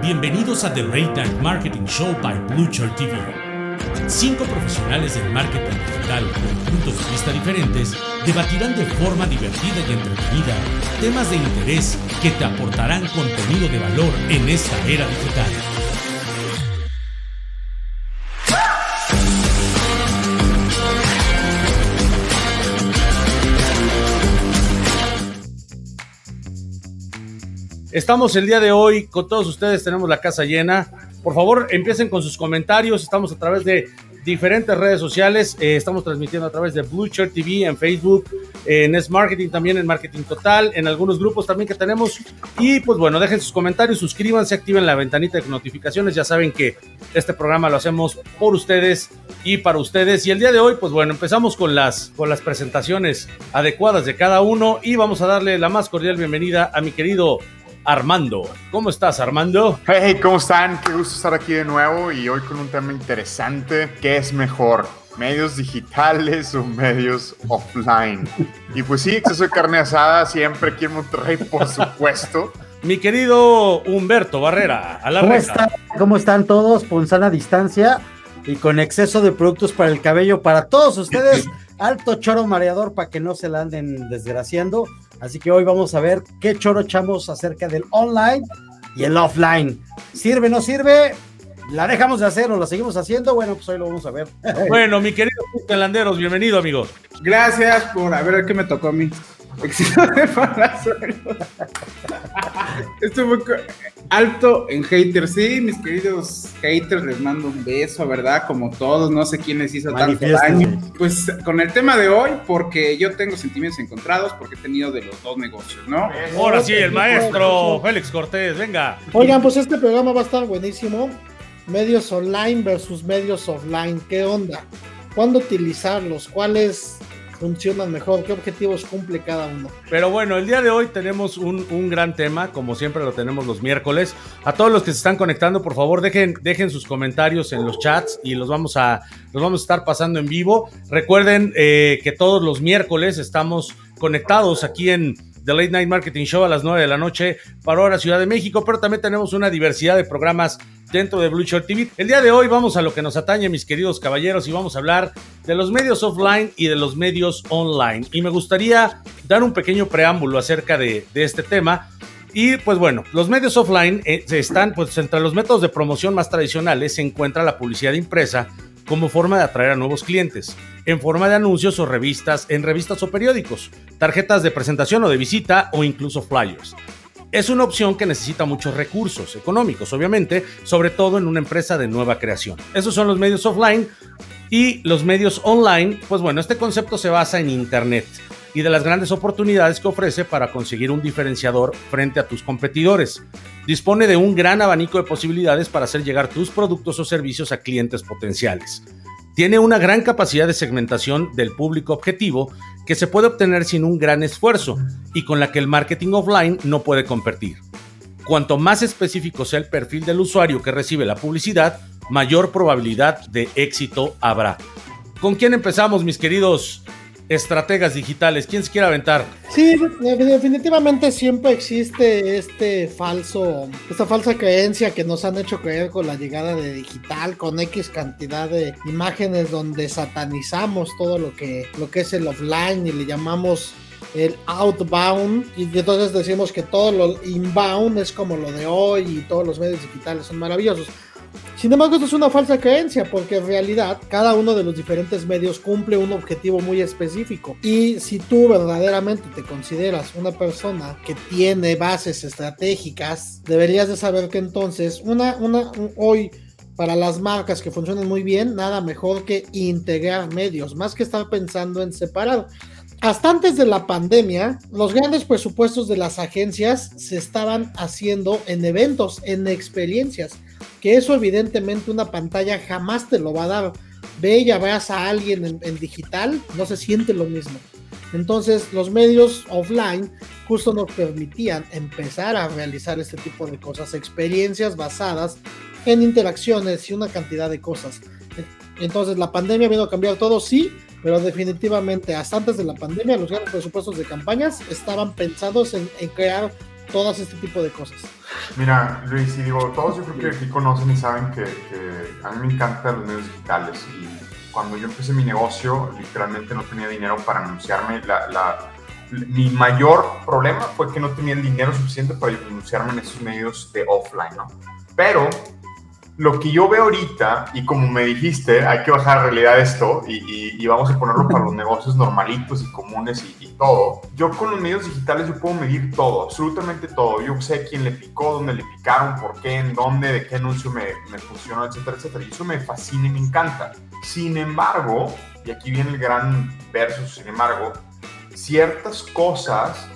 Bienvenidos a The Night Marketing Show by Blue TV. Cinco profesionales del marketing digital con puntos de vista diferentes debatirán de forma divertida y entretenida temas de interés que te aportarán contenido de valor en esta era digital. Estamos el día de hoy con todos ustedes, tenemos la casa llena. Por favor, empiecen con sus comentarios. Estamos a través de diferentes redes sociales. Eh, estamos transmitiendo a través de Blue TV en Facebook, en S Marketing también, en Marketing Total, en algunos grupos también que tenemos. Y pues bueno, dejen sus comentarios, suscríbanse, activen la ventanita de notificaciones. Ya saben que este programa lo hacemos por ustedes y para ustedes. Y el día de hoy, pues bueno, empezamos con las, con las presentaciones adecuadas de cada uno y vamos a darle la más cordial bienvenida a mi querido Armando. ¿Cómo estás, Armando? Hey, ¿cómo están? Qué gusto estar aquí de nuevo y hoy con un tema interesante. ¿Qué es mejor? ¿Medios digitales o medios offline? Y pues sí, exceso de carne asada siempre aquí en Monterrey, por supuesto. Mi querido Humberto Barrera, a la ¿Cómo, están? ¿Cómo están todos? Con sana distancia y con exceso de productos para el cabello para todos ustedes. Alto choro mareador para que no se la anden desgraciando. Así que hoy vamos a ver qué choro echamos acerca del online y el offline. ¿Sirve, o no sirve? ¿La dejamos de hacer o la seguimos haciendo? Bueno, pues hoy lo vamos a ver. Bueno, mi querido Landeros, bienvenido, amigo. Gracias por a ver qué me tocó a mí. Éxito de Esto fue alto en haters. Sí, mis queridos haters, les mando un beso, ¿verdad? Como todos, no sé quién les hizo tanto daño. Pues con el tema de hoy, porque yo tengo sentimientos encontrados, porque he tenido de los dos negocios, ¿no? Ahora sí, el maestro Félix Cortés, venga. Oigan, pues este programa va a estar buenísimo. Medios online versus medios offline, ¿qué onda? ¿Cuándo utilizarlos? ¿Cuáles funcionan mejor, qué objetivos cumple cada uno. Pero bueno, el día de hoy tenemos un, gran tema, como siempre lo tenemos los miércoles. A todos los que se están conectando, por favor, dejen, dejen sus comentarios en los chats y los vamos a, los vamos a estar pasando en vivo. Recuerden eh, que todos los miércoles estamos conectados aquí en The Late Night Marketing Show a las 9 de la noche para hora Ciudad de México, pero también tenemos una diversidad de programas dentro de Blue Short TV. El día de hoy vamos a lo que nos atañe, mis queridos caballeros, y vamos a hablar de los medios offline y de los medios online. Y me gustaría dar un pequeño preámbulo acerca de, este tema. Y pues bueno, los medios offline eh, están, pues entre los métodos de promoción más tradicionales se encuentra la publicidad impresa como forma de atraer a nuevos clientes, en forma de anuncios o revistas, en revistas o periódicos, tarjetas de presentación o de visita o incluso flyers. Es una opción que necesita muchos recursos económicos, obviamente, sobre todo en una empresa de nueva creación. Esos son los medios offline y los medios online, pues bueno, este concepto se basa en Internet y de las grandes oportunidades que ofrece para conseguir un diferenciador frente a tus competidores. Dispone de un gran abanico de posibilidades para hacer llegar tus productos o servicios a clientes potenciales. Tiene una gran capacidad de segmentación del público objetivo que se puede obtener sin un gran esfuerzo y con la que el marketing offline no puede competir. Cuanto más específico sea el perfil del usuario que recibe la publicidad, mayor probabilidad de éxito habrá. ¿Con quién empezamos, mis queridos estrategas digitales. ¿Quién se quiere aventar? Sí, definitivamente siempre existe este falso, esta falsa creencia que nos han hecho creer con la llegada de digital, con X cantidad de imágenes donde satanizamos todo lo que, lo que es el offline y le llamamos el outbound y entonces decimos que todo lo inbound es como lo de hoy y todos los medios digitales son maravillosos. Sin embargo, esto es una falsa creencia porque en realidad cada uno de los diferentes medios cumple un objetivo muy específico. Y si tú verdaderamente te consideras una persona que tiene bases estratégicas, deberías de saber que entonces una, hoy para las marcas que funcionan muy bien, nada mejor que integrar medios, más que estar pensando en separar. Hasta antes de la pandemia, los grandes presupuestos de las agencias se estaban haciendo en eventos, en experiencias que eso evidentemente una pantalla jamás te lo va a dar. Ve y veas a alguien en, digital, no se siente lo mismo. Entonces los medios offline justo nos permitían empezar a realizar este tipo de cosas, experiencias basadas en interacciones y una cantidad de cosas. Entonces la pandemia vino a cambiar todo, sí, pero definitivamente hasta antes de la pandemia los grandes presupuestos de campañas estaban pensados en, crear todas este tipo de cosas. Mira, Luis, y digo, todos yo creo que aquí conocen y saben que, a mí me encantan los medios digitales y cuando yo empecé mi negocio, literalmente no tenía dinero para anunciarme. La, mi mayor problema fue que no tenía el dinero suficiente para anunciarme en esos medios de offline, ¿no? Pero lo que yo veo ahorita, y como me dijiste, hay que bajar a realidad esto y, vamos a ponerlo para los negocios normalitos y comunes y, todo. Yo con los medios digitales yo puedo medir todo, absolutamente todo. Yo sé quién le picó, dónde le picaron, por qué, en dónde, de qué anuncio me, me funcionó, etcétera, etcétera. Y eso me fascina y me encanta. Sin embargo, y aquí viene el gran verso, sin embargo, ciertas cosas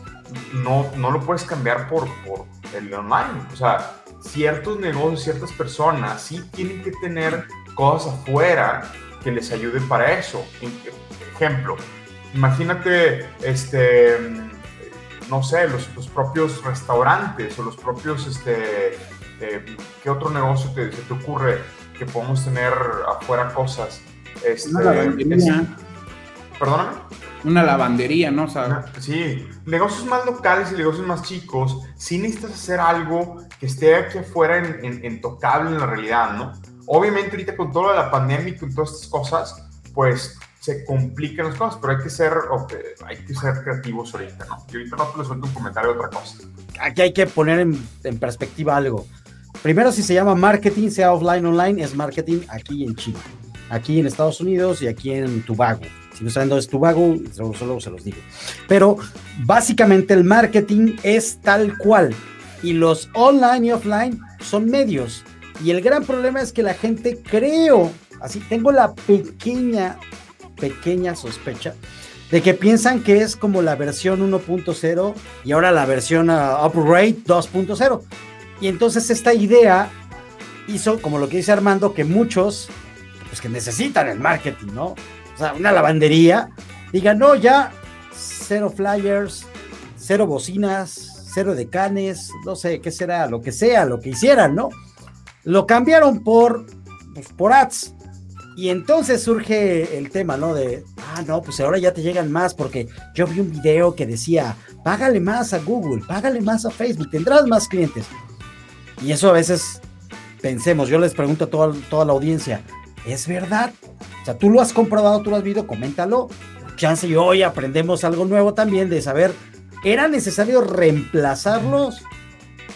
no, no lo puedes cambiar por, por el online. O sea, ciertos negocios, ciertas personas sí tienen que tener cosas afuera que les ayuden para eso. Ejemplo, imagínate, este, no sé, los, propios restaurantes o los propios, este, eh, ¿qué otro negocio te, se te ocurre que podemos tener afuera cosas? Este, Una Perdóname una lavandería, ¿no? sí, negocios más locales y negocios más chicos, sí necesitas hacer algo que esté aquí afuera en, en, tocable en la realidad, ¿no? Obviamente ahorita con toda la pandemia y con todas estas cosas, pues se complican las cosas, pero hay que ser, hay que ser creativos ahorita, ¿no? Y ahorita no te les suelto un comentario de otra cosa. Aquí hay que poner en, en perspectiva algo. Primero, si se llama marketing, sea offline, online, es marketing aquí en China, aquí en Estados Unidos y aquí en Tobago. Si no saben dónde es Tobago, solo, solo se los digo. Pero básicamente el marketing es tal cual. Y los online y offline son medios. Y el gran problema es que la gente creo, así tengo la pequeña, pequeña sospecha de que piensan que es como la versión 1.0 y ahora la versión uh, upgrade 2.0. Y entonces esta idea hizo, como lo que dice Armando, que muchos, pues que necesitan el marketing, ¿no? o sea, una lavandería, diga, no, ya cero flyers, cero bocinas, cero decanes, no sé qué será, lo que sea, lo que hicieran, ¿no? Lo cambiaron por, pues, por ads. Y entonces surge el tema, ¿no? De, ah, no, pues ahora ya te llegan más porque yo vi un video que decía, págale más a Google, págale más a Facebook, tendrás más clientes. Y eso a veces pensemos, yo les pregunto a toda, toda la audiencia, ¿es verdad? O sea, tú lo has comprobado, tú lo has visto, coméntalo. Chance y hoy aprendemos algo nuevo también de saber, ¿era necesario reemplazarlos?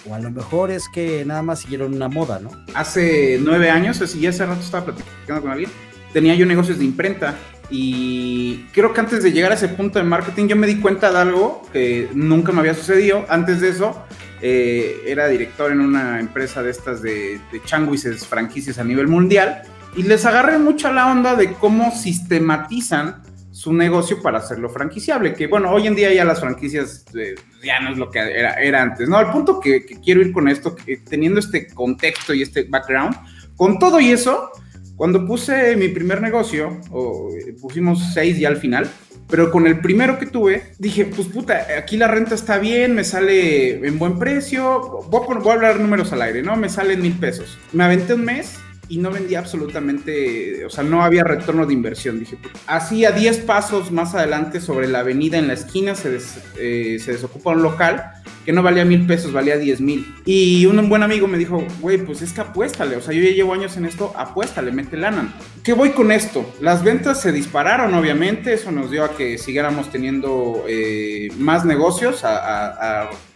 O a lo mejor es que nada más siguieron una moda, ¿no? Hace nueve años, así ya hace rato estaba platicando con alguien, tenía yo negocios de imprenta y creo que antes de llegar a ese punto de marketing yo me di cuenta de algo que nunca me había sucedido. Antes de eso, eh, era director en una empresa de estas de, de changuises franquicias a nivel mundial y les agarré mucho la onda de cómo sistematizan su negocio para hacerlo franquiciable, que bueno, hoy en día ya las franquicias eh, ya no es lo que era, antes, ¿no? Al punto que, quiero ir con esto, teniendo este contexto y este background, con todo y eso, cuando puse mi primer negocio, o, eh, pusimos seis ya al final, pero con el primero que tuve, dije, pues puta, aquí la renta está bien, me sale en buen precio, voy a, voy a hablar números al aire, ¿no? Me salen mil pesos. Me aventé un mes y no vendía absolutamente, o sea, no había retorno de inversión. Dije, así a 10 pasos más adelante sobre la avenida en la esquina se, eh, se desocupa un local que no valía mil pesos, valía 10 mil. Y un buen amigo me dijo, güey, pues es que apuéstale, o sea, yo ya llevo años en esto, apuéstale, mete lana. ¿Qué voy con esto? Las ventas se dispararon, obviamente, eso nos dio a que siguiéramos teniendo eh, más negocios,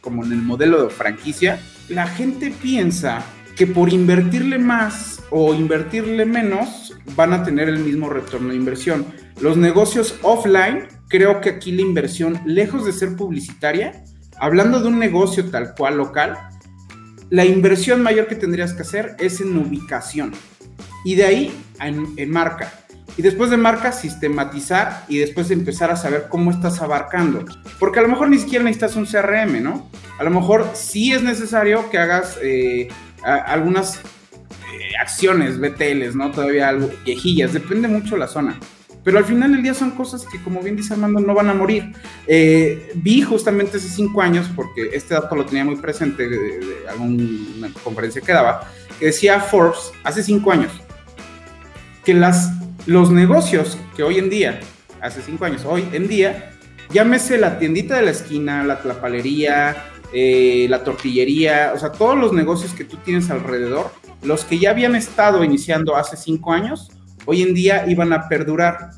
como en el modelo de franquicia. La gente piensa que por invertirle más o invertirle menos van a tener el mismo retorno de inversión. Los negocios offline, creo que aquí la inversión, lejos de ser publicitaria, hablando de un negocio tal cual local, la inversión mayor que tendrías que hacer es en ubicación. Y de ahí en, marca. Y después de marca, sistematizar y después empezar a saber cómo estás abarcando. Porque a lo mejor ni siquiera necesitas un CRM, ¿no? A lo mejor sí es necesario que hagas eh, algunas eh, acciones, BTLs, ¿no? Todavía algo, viejillas, depende mucho la zona. Pero al final del día son cosas que, como bien dice Armando, no van a morir. Eh, vi justamente hace cinco años, porque este dato lo tenía muy presente de, alguna conferencia que daba, que decía Forbes hace cinco años que los negocios que hoy en día hace cinco años. Hoy en día, llámese la tiendita de la esquina, la tlapalería, eh, la tortillería, o sea, todos los negocios que tú tienes alrededor, los que ya habían estado iniciando hace cinco años, hoy en día iban a perdurar.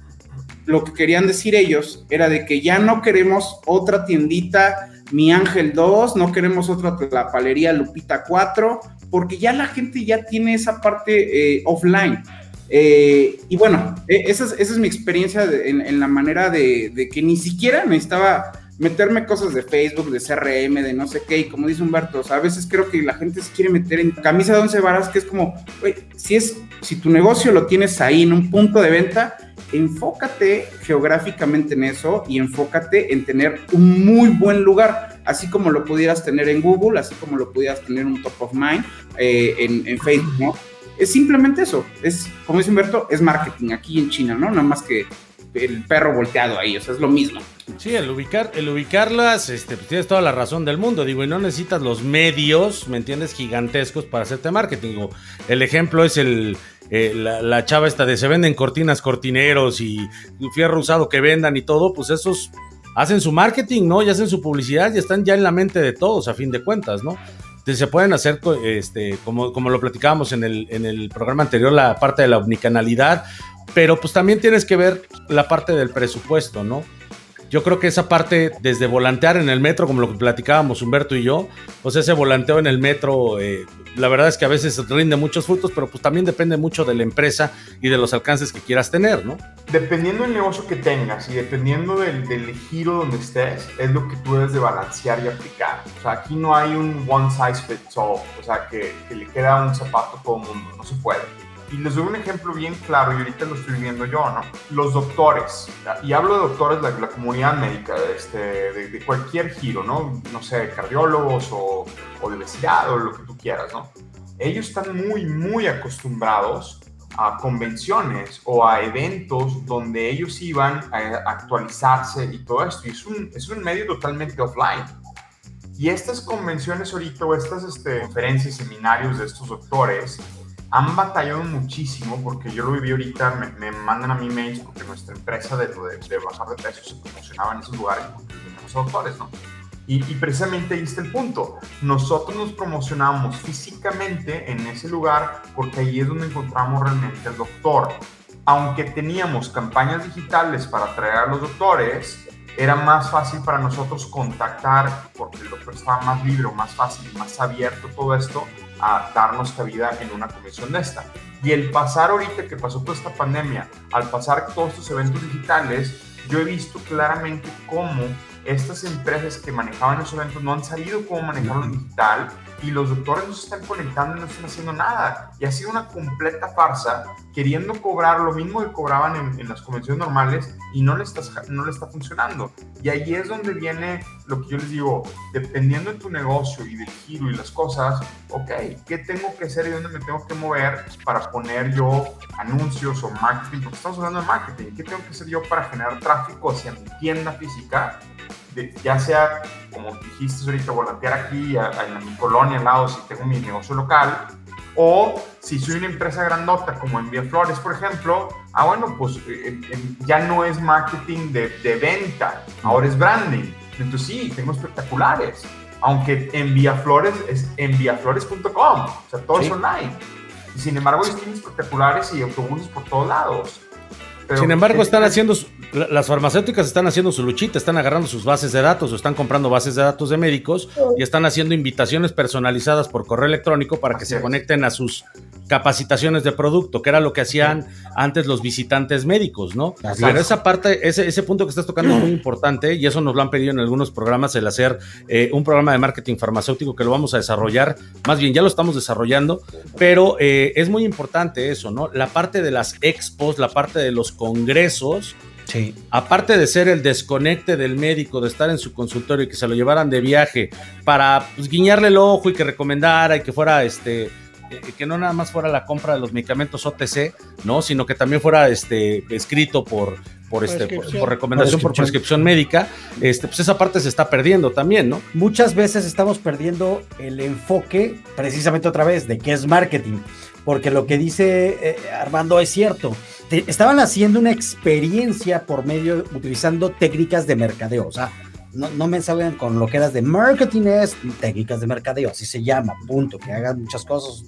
Lo que querían decir ellos era de que ya no queremos otra tiendita Mi Ángel 2, no queremos otra la palería Lupita 4, porque ya la gente ya tiene esa parte eh, offline. Eh, y bueno, e, esa es, mi experiencia en, la manera de, de, que ni siquiera necesitaba meterme cosas de Facebook, de CRM, de no sé qué, y como dice Humberto, o sea, a veces creo que la gente se quiere meter en camisa de once varas, que es como, güey, si es, si tu negocio lo tienes ahí en un punto de venta, enfócate geográficamente en eso y enfócate en tener un muy buen lugar, así como lo pudieras tener en Google, así como lo pudieras tener un top of mind eh, en, en Facebook, ¿no? Es simplemente eso, es, como dice Humberto, es marketing aquí en China, ¿no? Nada más que el perro volteado ahí, o sea, es lo mismo. Sí, el ubicar, el ubicarlas, este, pues tienes toda la razón del mundo, digo, y no necesitas los medios, ¿me entiendes? Gigantescos para hacerte marketing. Digo, el ejemplo es el, eh, la, chava esta de se venden cortinas, cortineros y fierro usado que vendan y todo, pues esos hacen su marketing, ¿no? Y hacen su publicidad y están ya en la mente de todos, a fin de cuentas, ¿no? Entonces, se pueden hacer, este, como, como lo platicábamos en el, en el programa anterior, la parte de la omnicanalidad, pero pues también tienes que ver la parte del presupuesto, ¿no? Yo creo que esa parte, desde volantear en el metro, como lo que platicábamos Humberto y yo, pues ese volanteo en el metro, eh, la verdad es que a veces rinde muchos frutos, pero pues también depende mucho de la empresa y de los alcances que quieras tener, ¿no? Dependiendo del negocio que tengas y dependiendo del, del giro donde estés, es lo que tú debes de balancear y aplicar. O sea, aquí no hay un one size fits all, o sea, que, que le queda un zapato a todo mundo, no se puede. Y les doy un ejemplo bien claro, y ahorita lo estoy viendo yo, ¿no? Los doctores, y hablo de doctores de la comunidad médica, este, de, de, cualquier giro, ¿no? No sé, cardiólogos o, o de obesidad o lo que tú quieras, ¿no? Ellos están muy, muy acostumbrados a convenciones o a eventos donde ellos iban a actualizarse y todo esto. Y es un, es un medio totalmente offline. Y estas convenciones ahorita o estas este, conferencias, seminarios de estos doctores, han batallado muchísimo porque yo lo viví ahorita, me, me mandan a mí mails porque nuestra empresa de, de, de bajar de peso se promocionaba en esos lugares porque los doctores, ¿no? Y, y, precisamente ahí está el punto. Nosotros nos promocionamos físicamente en ese lugar porque ahí es donde encontramos realmente al doctor. Aunque teníamos campañas digitales para atraer a los doctores, era más fácil para nosotros contactar, porque el doctor estaba más libre, más fácil, más abierto todo esto, a darnos cabida en una convención de esta. Y el pasar ahorita que pasó toda esta pandemia, al pasar todos estos eventos digitales, yo he visto claramente cómo estas empresas que manejaban esos eventos no han sabido cómo manejarlo digital y los doctores no se están conectando y no están haciendo nada. Y ha sido una completa farsa, queriendo cobrar lo mismo que cobraban en, en las convenciones normales y no le, está, no le está funcionando. Y ahí es donde viene lo que yo les digo, dependiendo de tu negocio y del giro y las cosas, ok, ¿qué tengo que hacer y dónde me tengo que mover para poner yo anuncios o marketing? Porque estamos hablando de marketing, ¿qué tengo que hacer yo para generar tráfico hacia mi tienda física? De, ya sea, como dijiste ahorita, volantear aquí a, a, en mi colonia al lado si tengo mi negocio local, o si soy una empresa grandota como Envía Flores, por ejemplo, ah, bueno, pues eh, eh, ya no es marketing de, de, venta, ahora es branding. Entonces sí, tengo espectaculares. Aunque Envía Flores es enviaflores.com, o sea, todo sí. es online. Sin embargo, ellos tienen espectaculares y autobuses por todos lados. Pero, Sin embargo, están haciendo, las farmacéuticas están haciendo su luchita, están agarrando sus bases de datos o están comprando bases de datos de médicos y están haciendo invitaciones personalizadas por correo electrónico para que se conecten a sus capacitaciones de producto, que era lo que hacían antes los visitantes médicos, ¿no? Pero es. esa parte, ese, ese, punto que estás tocando es muy importante y eso nos lo han pedido en algunos programas, el hacer eh, un programa de marketing farmacéutico que lo vamos a desarrollar, más bien ya lo estamos desarrollando, pero eh, es muy importante eso, ¿no? La parte de las expos, la parte de los congresos, Sí. Aparte de ser el desconecte del médico, de estar en su consultorio y que se lo llevaran de viaje para pues, guiñarle el ojo y que recomendara y que fuera este. Eh, que no nada más fuera la compra de los medicamentos OTC, ¿no? Sino que también fuera este, escrito por, por, este, por, por recomendación, por prescripción médica, este, pues esa parte se está perdiendo también, ¿no? Muchas veces estamos perdiendo el enfoque, precisamente otra vez, de qué es marketing, porque lo que dice eh, Armando es cierto estaban haciendo una experiencia por medio, utilizando técnicas de mercadeo. O sea, no, no me saben con lo que eras de marketing, es técnicas de mercadeo, así se llama, punto. Que hagas muchas cosas,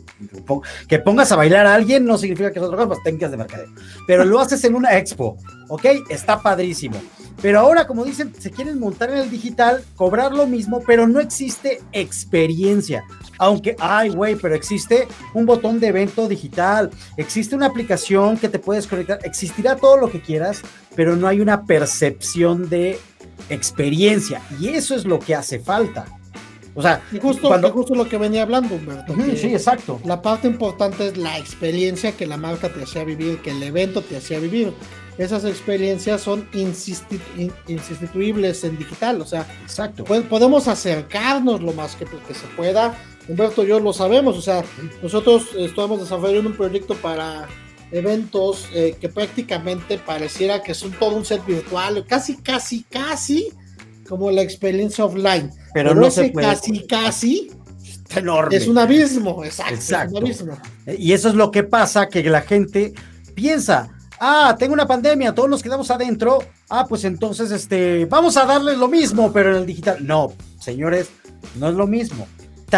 que pongas a bailar a alguien no significa que es otra cosa, pues técnicas de mercadeo. Pero lo haces en una expo, ¿ok? Está padrísimo. Pero ahora, como dicen, se quieren montar en el digital, cobrar lo mismo, pero no existe experiencia. Aunque, ay, güey, pero existe un botón de evento digital, existe una aplicación que te puedes conectar, existirá todo lo que quieras, pero no hay una percepción de experiencia. Y eso es lo que hace falta. O sea, justo, cuando... justo lo que venía hablando, Humberto. sí, exacto. La parte importante es la experiencia que la marca te hacía vivir, que el evento te hacía vivir. Esas experiencias son insustituibles en digital, o sea, exacto. podemos acercarnos lo más que, que se pueda. Humberto y yo lo sabemos, o sea, nosotros estamos desarrollando un proyecto para eventos eh, que prácticamente pareciera que son todo un set virtual, casi, casi, casi como la experiencia offline. Pero, no se casi, casi es enorme. Es un abismo, exacto. Y eso es lo que pasa, que la gente piensa, ah, tengo una pandemia, todos nos quedamos adentro, ah, pues entonces, este, vamos a darles lo mismo, pero en el digital. No, señores, no es lo mismo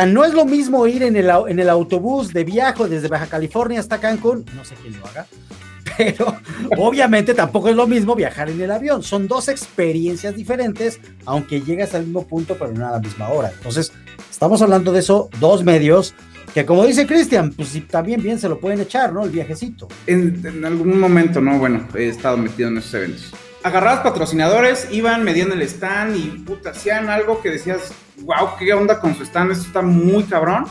no es lo mismo ir en el, en el autobús de viaje desde Baja California hasta Cancún, no sé quién lo haga, pero obviamente tampoco es lo mismo viajar en el avión. Son dos experiencias diferentes, aunque llegas al mismo punto, pero no a la misma hora. Entonces, estamos hablando de eso, dos medios que como dice Cristian, pues también bien se lo pueden echar, ¿no? El viajecito. En, algún momento, ¿no? Bueno, he estado metido en esos eventos agarrabas patrocinadores, iban, medían el stand y puta, hacían algo que decías, wow, qué onda con su stand, esto está muy cabrón.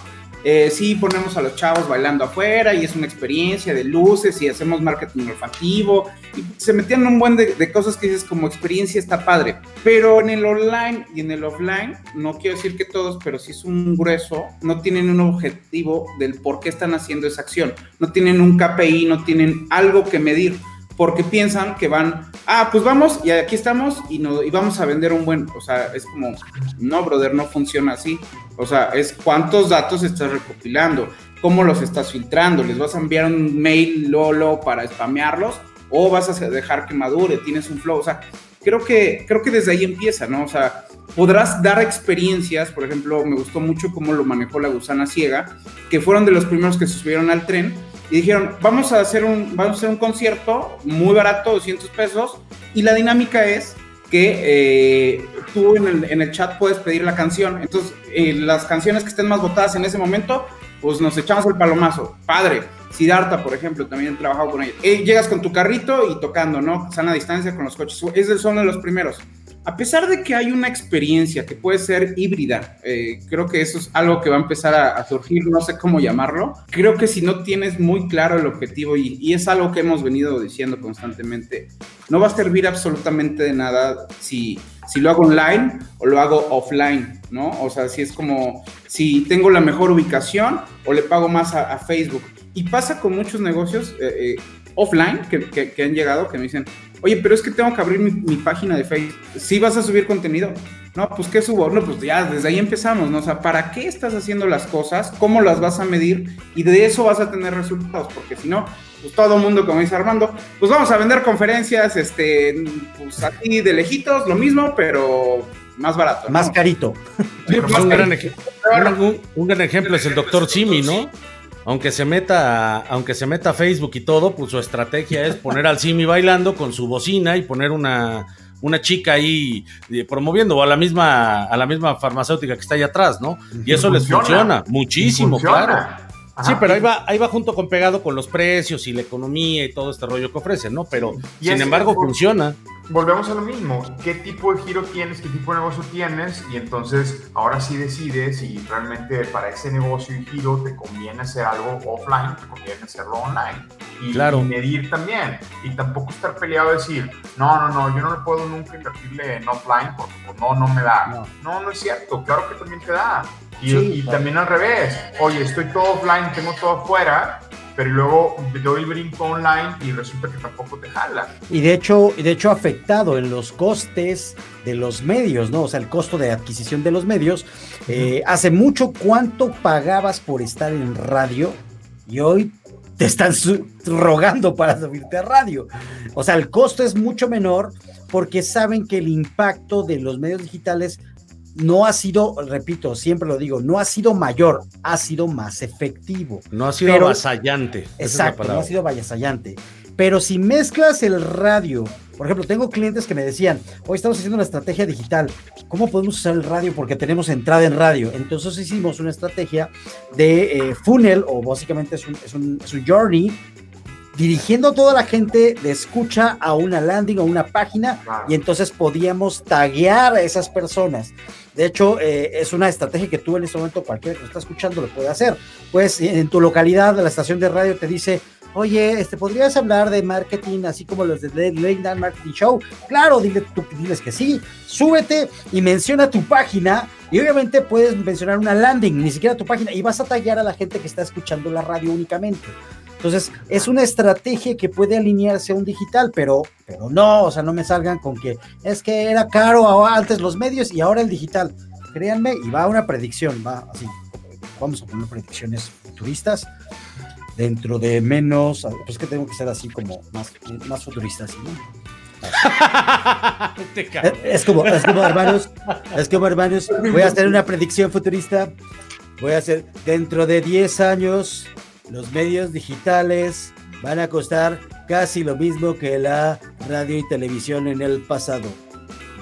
Eh, sí, ponemos a los chavos bailando afuera y es una experiencia de luces y hacemos marketing olfativo. Y se metían un buen de, cosas que dices como experiencia está padre. Pero en el online y en el offline, no quiero decir que todos, pero sí es un grueso, no tienen un objetivo del por qué están haciendo esa acción. No tienen un KPI, no tienen algo que medir porque piensan que van, ah, pues vamos y aquí estamos y, no, y vamos a vender un buen, o sea, es como, no, brother, no funciona así. O sea, es cuántos datos estás recopilando, cómo los estás filtrando, les vas a enviar un mail Lolo para spamearlos o vas a dejar que madure, tienes un flow, o sea, creo que, creo que desde ahí empieza, ¿no? O sea, podrás dar experiencias, por ejemplo, me gustó mucho cómo lo manejó la gusana ciega, que fueron de los primeros que se subieron al tren y dijeron, vamos a hacer un, vamos a hacer un concierto muy barato, 200 pesos, y la dinámica es que eh, tú en el, en el, chat puedes pedir la canción, entonces eh, las canciones que estén más votadas en ese momento, pues nos echamos el palomazo, padre. Siddhartha, por ejemplo, también he trabajado con ella. Eh, llegas con tu carrito y tocando, ¿no? Sana distancia con los coches. Es el son de los primeros a pesar de que hay una experiencia que puede ser híbrida, eh, creo que eso es algo que va a empezar a, surgir, no sé cómo llamarlo, creo que si no tienes muy claro el objetivo y, es algo que hemos venido diciendo constantemente, no va a servir absolutamente de nada si, si lo hago online o lo hago offline, ¿no? O sea, si es como, si tengo la mejor ubicación o le pago más a, Facebook. Y pasa con muchos negocios eh, eh, offline que, que han llegado que me dicen, Oye, pero es que tengo que abrir mi, página de Facebook. ¿Sí vas a subir contenido? No, pues ¿qué subo? No, pues ya desde ahí empezamos, ¿no? O sea, ¿para qué estás haciendo las cosas? ¿Cómo las vas a medir? Y de eso vas a tener resultados, porque si no, pues todo mundo, como dice Armando, pues vamos a vender conferencias, este, pues aquí de lejitos, lo mismo, pero más barato. Más carito. un, gran un, gran ejemplo es el doctor Simi, ¿no? Aunque se meta, aunque se meta Facebook y todo, pues su estrategia es poner al Simi bailando con su bocina y poner una, una chica ahí eh, promoviendo a la misma a la misma farmacéutica que está ahí atrás, ¿no? Y, eso les funciona muchísimo, claro. sí, pero ahí va, ahí va junto con pegado con los precios y la economía y todo este rollo que ofrecen, ¿no? Pero sin embargo funciona volvemos a lo mismo, qué tipo de giro tienes, qué tipo de negocio tienes y entonces ahora sí decides si realmente para ese negocio y giro te conviene hacer algo offline, te conviene hacerlo online. Y, claro. medir también. Y tampoco estar peleado a decir, no, no, no, yo no le puedo nunca invertirle en offline porque pues, no, no me da. No. no, es cierto, claro que también te da. Y, y también al revés, oye, estoy todo offline, tengo todo afuera, pero luego doy el brinco online y resulta que tampoco te jala. Y de hecho, de hecho afectado en los costes de los medios, ¿no? O sea, el costo de adquisición de los medios. Eh, hace mucho, ¿cuánto pagabas por estar en radio? Y hoy te están rogando para subirte a radio. O sea, el costo es mucho menor porque saben que el impacto de los medios digitales no ha sido, repito, siempre lo digo, no ha sido mayor, ha sido más efectivo. No ha sido avasallante. Exacto, no ha sido avasallante. Pero si mezclas el radio, por ejemplo, tengo clientes que me decían, hoy estamos haciendo una estrategia digital, ¿cómo podemos usar el radio? Porque tenemos entrada en radio. Entonces hicimos una estrategia de eh, funnel, o básicamente es un, es un, es un journey, dirigiendo a toda la gente de escucha a una landing o una página y entonces podíamos taguear a esas personas. De hecho, eh, es una estrategia que tú en este momento, cualquiera que lo está escuchando, lo puede hacer. Pues en tu localidad, la estación de radio te dice, oye, este, ¿podrías hablar de marketing así como los de Late Marketing Show? Claro, dile, tú, diles que sí, súbete y menciona tu página y obviamente puedes mencionar una landing, ni siquiera tu página, y vas a tallar a la gente que está escuchando la radio únicamente. Entonces, es una estrategia que puede alinearse a un digital, pero, pero no, o sea, no me salgan con que es que era caro antes los medios y ahora el digital. Créanme, y va una predicción, va así. Vamos a poner predicciones futuristas dentro de menos, pues que tengo que ser así como más, más futurista, ¿no? es, como, es como hermanos, es como hermanos, voy a hacer una predicción futurista, voy a hacer, dentro de 10 años, los medios digitales van a costar casi lo mismo que la radio y televisión en el pasado.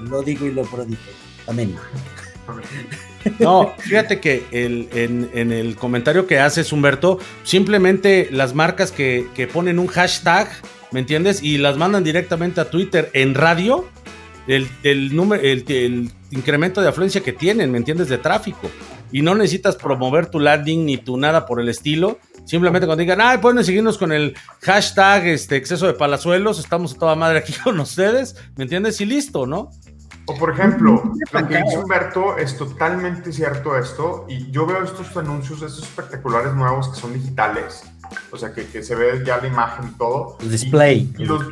Lo digo y lo prodigo. Amén. No, fíjate que en, el comentario que haces, Humberto, simplemente las marcas que, ponen un hashtag, ¿me entiendes? Y las mandan directamente a Twitter en radio, el, número, el, incremento de afluencia que tienen, ¿me entiendes? De tráfico. Y no necesitas promover tu landing ni tu nada por el estilo. Simplemente cuando digan, ah, pueden seguirnos con el hashtag este, exceso de palazuelos, estamos a toda madre aquí con ustedes, ¿me entiendes? Y listo, ¿no? O por ejemplo, lo que dice Humberto es totalmente cierto esto, y yo veo estos anuncios, estos espectaculares nuevos que son digitales, o sea, que, que se ve ya la imagen y todo. El display. Y, los,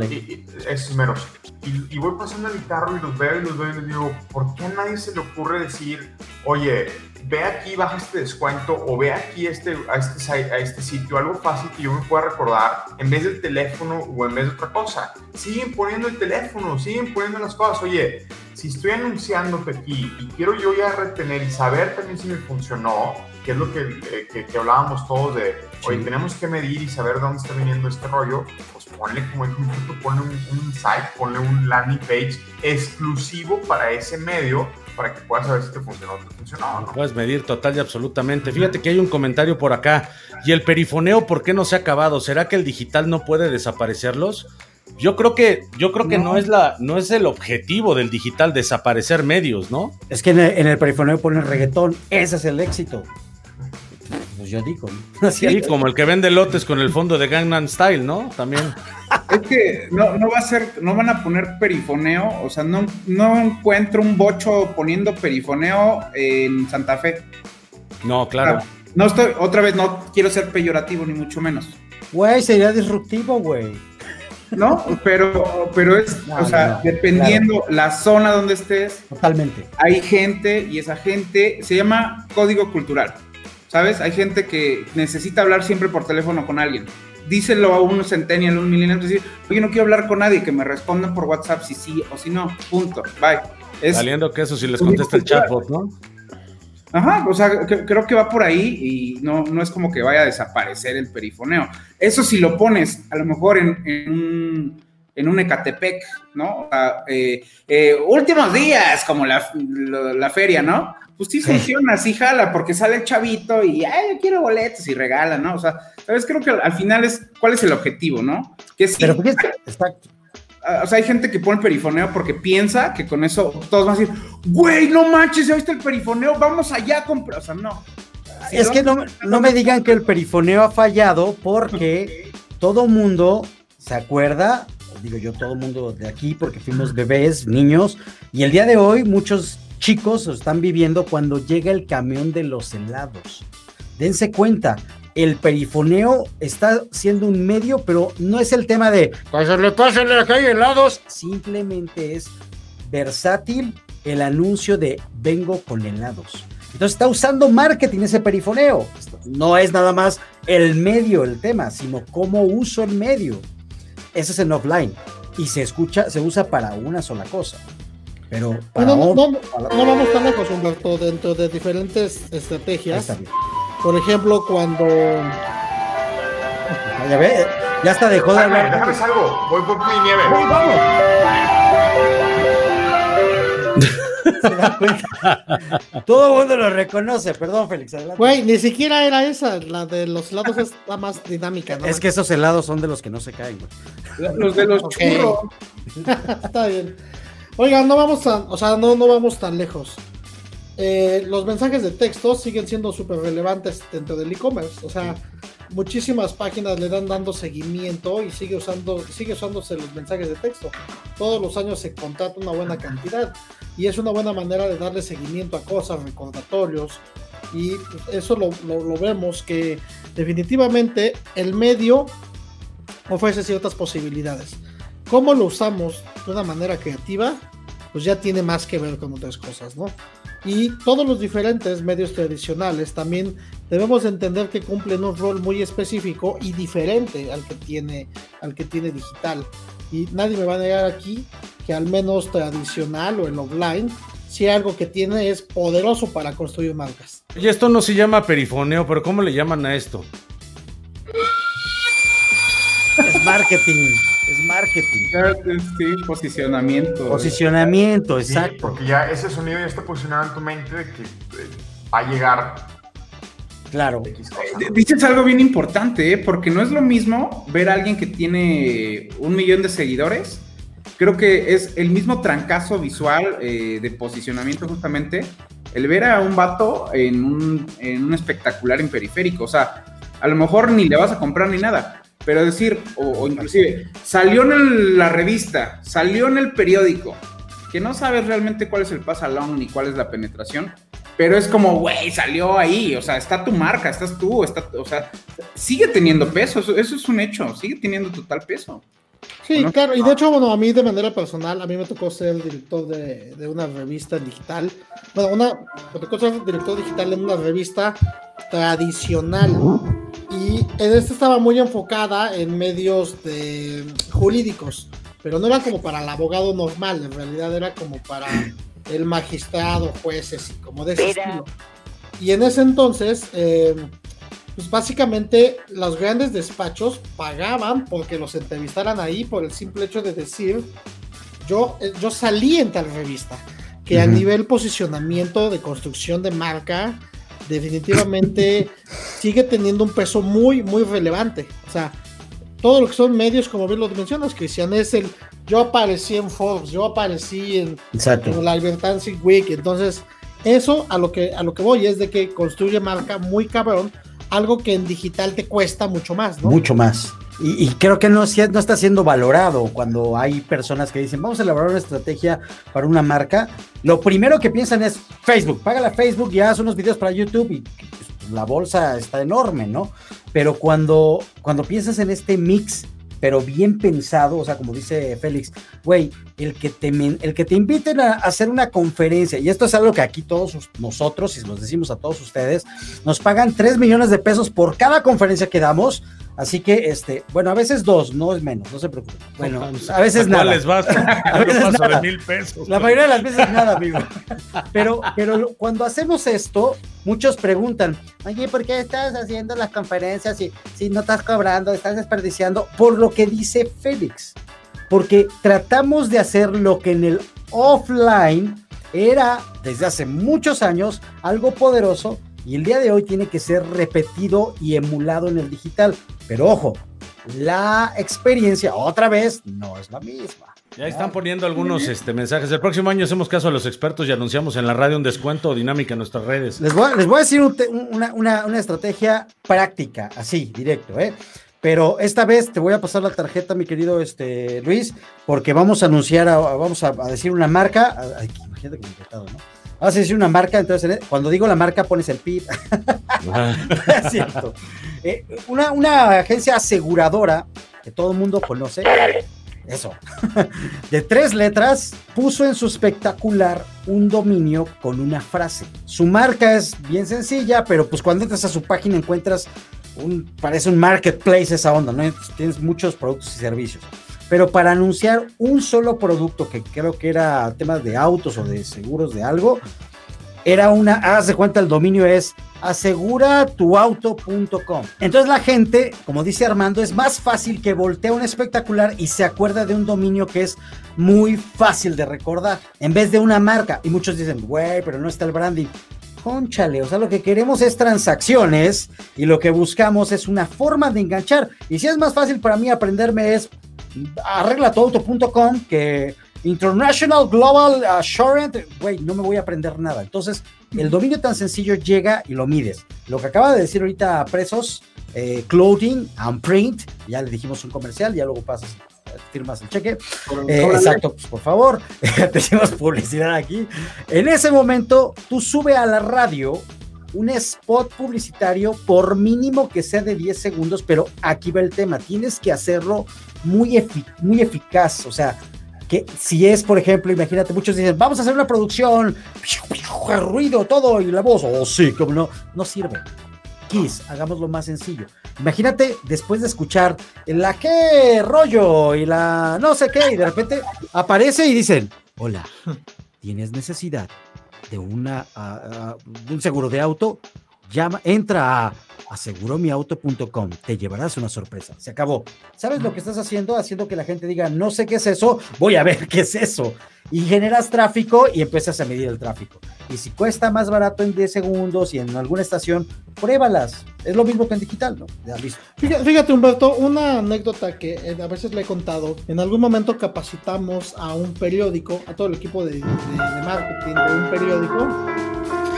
esos meros. Y, y, voy pasando el carro y los veo y los veo y les digo, ¿por qué a nadie se le ocurre decir, oye, ve aquí, baja este descuento o ve aquí este, a, este, a este sitio, algo fácil que yo me pueda recordar en vez del teléfono o en vez de otra cosa. Siguen poniendo el teléfono, siguen poniendo las cosas. Oye, si estoy anunciándote aquí y quiero yo ya retener y saber también si me funcionó, que es lo que, eh, que, hablábamos todos de, oye, tenemos que medir y saber dónde está viniendo este rollo, pues ponle como ejemplo, ponle un, un site, ponle un landing page exclusivo para ese medio para que puedas saber si te funcionó o te funcionó. ¿no? Puedes medir total y absolutamente. Fíjate que hay un comentario por acá. ¿Y el perifoneo por qué no se ha acabado? ¿Será que el digital no puede desaparecerlos? Yo creo que, yo creo que no. es la, no es el objetivo del digital desaparecer medios, ¿no? Es que en el, en el perifoneo ponen reggaetón, ese es el éxito. Pues yo digo, ¿no? Sí, como el que vende lotes con el fondo de Gangnam Style, ¿no? También. Es que no, no va a ser, no van a poner perifoneo, o sea, no, no encuentro un bocho poniendo perifoneo en Santa Fe. No, claro. no estoy, otra vez, no quiero ser peyorativo ni mucho menos. Güey, sería disruptivo, güey. ¿no? Pero, pero es, o sea, dependiendo la zona donde estés. Totalmente. Hay gente y esa gente se llama código cultural. ¿Sabes? Hay gente que necesita hablar siempre por teléfono con alguien díselo a un centennial, un millennial, decir, oye, no quiero hablar con nadie, que me respondan por WhatsApp si sí o si no, punto, bye. Es, Saliendo que eso si les contesta el chatbot, ¿no? Ajá, o sea, creo que va por ahí y no, no es como que vaya a desaparecer el perifoneo. Eso si lo pones a lo mejor en, en un en un Ecatepec, ¿no? Eh, eh, últimos días, como la, la, feria, ¿no? Pues sí funciona, sí jala, porque sale el chavito y, ay, yo quiero boletos y regala, ¿no? O sea, ¿sabes? Creo que al final es, ¿cuál es el objetivo, no? Que sí, Pero, exacto. O sea, hay gente que pone el perifoneo porque piensa que con eso todos van a decir, güey, no manches, ¿ya viste el perifoneo? Vamos allá a comprar. O sea, no. Es que no, no me digan que el perifoneo ha fallado porque todo mundo se acuerda digo yo, todo el mundo de aquí, porque fuimos bebés, niños, y el día de hoy muchos chicos están viviendo cuando llega el camión de los helados. Dense cuenta, el perifoneo está siendo un medio, pero no es el tema de pásale, pásale, acá hay helados. Simplemente es versátil el anuncio de vengo con helados. Entonces está usando marketing ese perifoneo. No es nada más el medio el tema, sino cómo uso el medio. Ese es el offline. Y se escucha, se usa para una sola cosa. Pero no, no, vamos tan lejos, Humberto, dentro de diferentes estrategias. Por ejemplo, cuando. Ya ve, ya está dejó de hablar. Déjame algo, voy por mi nieve. vamos. Se da cuenta. Todo el mundo lo reconoce. Perdón, Félix. Adelante. Güey, ni siquiera era esa. La de los helados es la más dinámica. ¿no? Es que esos helados son de los que no se caen, güey. Los de los churros. Está bien. Oigan, no vamos tan, o sea, no, no vamos tan lejos. Eh, los mensajes de texto siguen siendo súper relevantes dentro del e-commerce. O sea, muchísimas páginas le dan dando seguimiento y sigue usando, sigue usándose los mensajes de texto. Todos los años se contrata una buena cantidad y es una buena manera de darle seguimiento a cosas, recordatorios. Y eso lo, lo vemos que definitivamente el medio ofrece ciertas posibilidades. ¿Cómo lo usamos de una manera creativa? Pues ya tiene más que ver con otras cosas, ¿no? Y todos los diferentes medios tradicionales también debemos entender que cumplen un rol muy específico y diferente al que tiene, al que tiene digital. Y nadie me va a negar aquí que al menos tradicional o el offline, si algo que tiene es poderoso para construir marcas. Y esto no se llama perifoneo, pero ¿cómo le llaman a esto? Es marketing es marketing. Sí, posicionamiento. Posicionamiento, exacto. porque ya ese sonido ya está posicionado en tu mente de que eh, va a llegar. Claro. Dices algo bien importante, ¿eh? porque no es lo mismo ver a alguien que tiene un millón de seguidores. Creo que es el mismo trancazo visual eh, de posicionamiento justamente el ver a un vato en un, en un espectacular en periférico. O sea, a lo mejor ni le vas a comprar ni nada, pero decir, o, inclusive, salió en la revista, salió en el periódico, que no sabes realmente cuál es el pasalón ni cuál es la penetración, pero es como, güey, salió ahí, o sea, está tu marca, estás tú, está, o sea, sigue teniendo peso, eso, es un hecho, sigue teniendo total peso. Sí, claro, y de hecho, bueno, a mí de manera personal, a mí me tocó ser el director de, de una revista digital, bueno, una, me tocó ser director digital en una revista tradicional. Y en esta estaba muy enfocada en medios de jurídicos, pero no era como para el abogado normal, en realidad era como para el magistrado, jueces y como de ese estilo. Y en ese entonces, eh, pues básicamente los grandes despachos pagaban porque los entrevistaran ahí por el simple hecho de decir, yo, eh, yo salí en tal revista, que a nivel posicionamiento de construcción de marca, definitivamente sigue teniendo un peso muy, muy relevante. O sea, todo lo que son medios, como bien lo mencionas, Cristian, es el yo aparecí en Forbes, yo aparecí en, la Advertising Week, entonces eso a lo que a lo que voy es de que construye marca muy cabrón, algo que en digital te cuesta mucho más, ¿no? Mucho más. Y, creo que no, está siendo valorado cuando hay personas que dicen, vamos a elaborar una estrategia para una marca. Lo primero que piensan es Facebook, págala a Facebook y haz unos videos para YouTube y pues, la bolsa está enorme, ¿no? Pero cuando, cuando piensas en este mix pero bien pensado, o sea, como dice Félix, güey, el que te el que te inviten a hacer una conferencia, y esto es algo que aquí todos nosotros, y los decimos a todos ustedes, nos pagan 3 millones de pesos por cada conferencia que damos, Así que, este, bueno, a veces dos, no es menos, no se preocupen. Bueno, a veces nada. les vas? a veces nada. de mil pesos. La mayoría de las veces nada, amigo. Pero, pero cuando hacemos esto, muchos preguntan, oye, ¿por qué estás haciendo las conferencias si, si no estás cobrando, estás desperdiciando? Por lo que dice Félix. Porque tratamos de hacer lo que en el offline era, desde hace muchos años, algo poderoso y el día de hoy tiene que ser repetido y emulado en el digital. Pero ojo, la experiencia otra vez no es la misma. Ya están poniendo algunos este, mensajes. El próximo año hacemos caso a los expertos y anunciamos en la radio un descuento dinámica en nuestras redes. Les voy, a decir una, estrategia práctica, así, directo, ¿eh? Pero esta vez te voy a pasar la tarjeta, mi querido este, Luis, porque vamos a anunciar, vamos a, decir una marca. Ay, imagínate que me ¿no? Vas a decir una marca, entonces cuando digo la marca pones el PIB. es cierto. Eh, una, una, agencia aseguradora que todo el mundo conoce eso, de tres letras, puso en su espectacular un dominio con una frase. Su marca es bien sencilla, pero pues cuando entras a su página encuentras un, parece un marketplace esa onda, ¿no? Tienes muchos productos y servicios. Pero para anunciar un solo producto, que creo que era temas de autos o de seguros de algo, era una, haz de cuenta, el dominio es aseguratuauto.com. Entonces la gente, como dice Armando, es más fácil que voltea un espectacular y se acuerda de un dominio que es muy fácil de recordar, en vez de una marca. Y muchos dicen, güey, pero no está el branding. Conchale, o sea, lo que queremos es transacciones y lo que buscamos es una forma de enganchar. Y si es más fácil para mí aprenderme es arreglatuauto.com que International Global Assurance, güey, no me voy a aprender nada. Entonces, el dominio tan sencillo llega y lo mides. Lo que acaba de decir ahorita Presos, eh, Clothing and Print, ya le dijimos un comercial, ya luego pasas, firmas el cheque. Eh, exacto, pues por favor, te hicimos publicidad aquí. En ese momento, tú sube a la radio un spot publicitario por mínimo que sea de 10 segundos, pero aquí va el tema, tienes que hacerlo muy, muy eficaz, o sea, que si es, por ejemplo, imagínate, muchos dicen, vamos a hacer una producción, ruido, todo, y la voz, oh sí, como no, no sirve. Kiss, hagámoslo más sencillo. Imagínate, después de escuchar la qué rollo y la no sé qué, y de repente aparece y dicen, hola, ¿tienes necesidad de una, un seguro de auto? Llama, entra a aseguromiauto.com. Te llevarás una sorpresa. Se acabó. ¿Sabes lo que estás haciendo? Haciendo que la gente diga, no sé qué es eso, voy a ver qué es eso. Y generas tráfico y empiezas a medir el tráfico. Y si cuesta más barato en 10 segundos y en alguna estación, pruébalas. Es lo mismo que en digital, ¿no? Ya listo. Fíjate, Humberto, una anécdota que eh, a veces le he contado. En algún momento capacitamos a un periódico, a todo el equipo de, de marketing de un periódico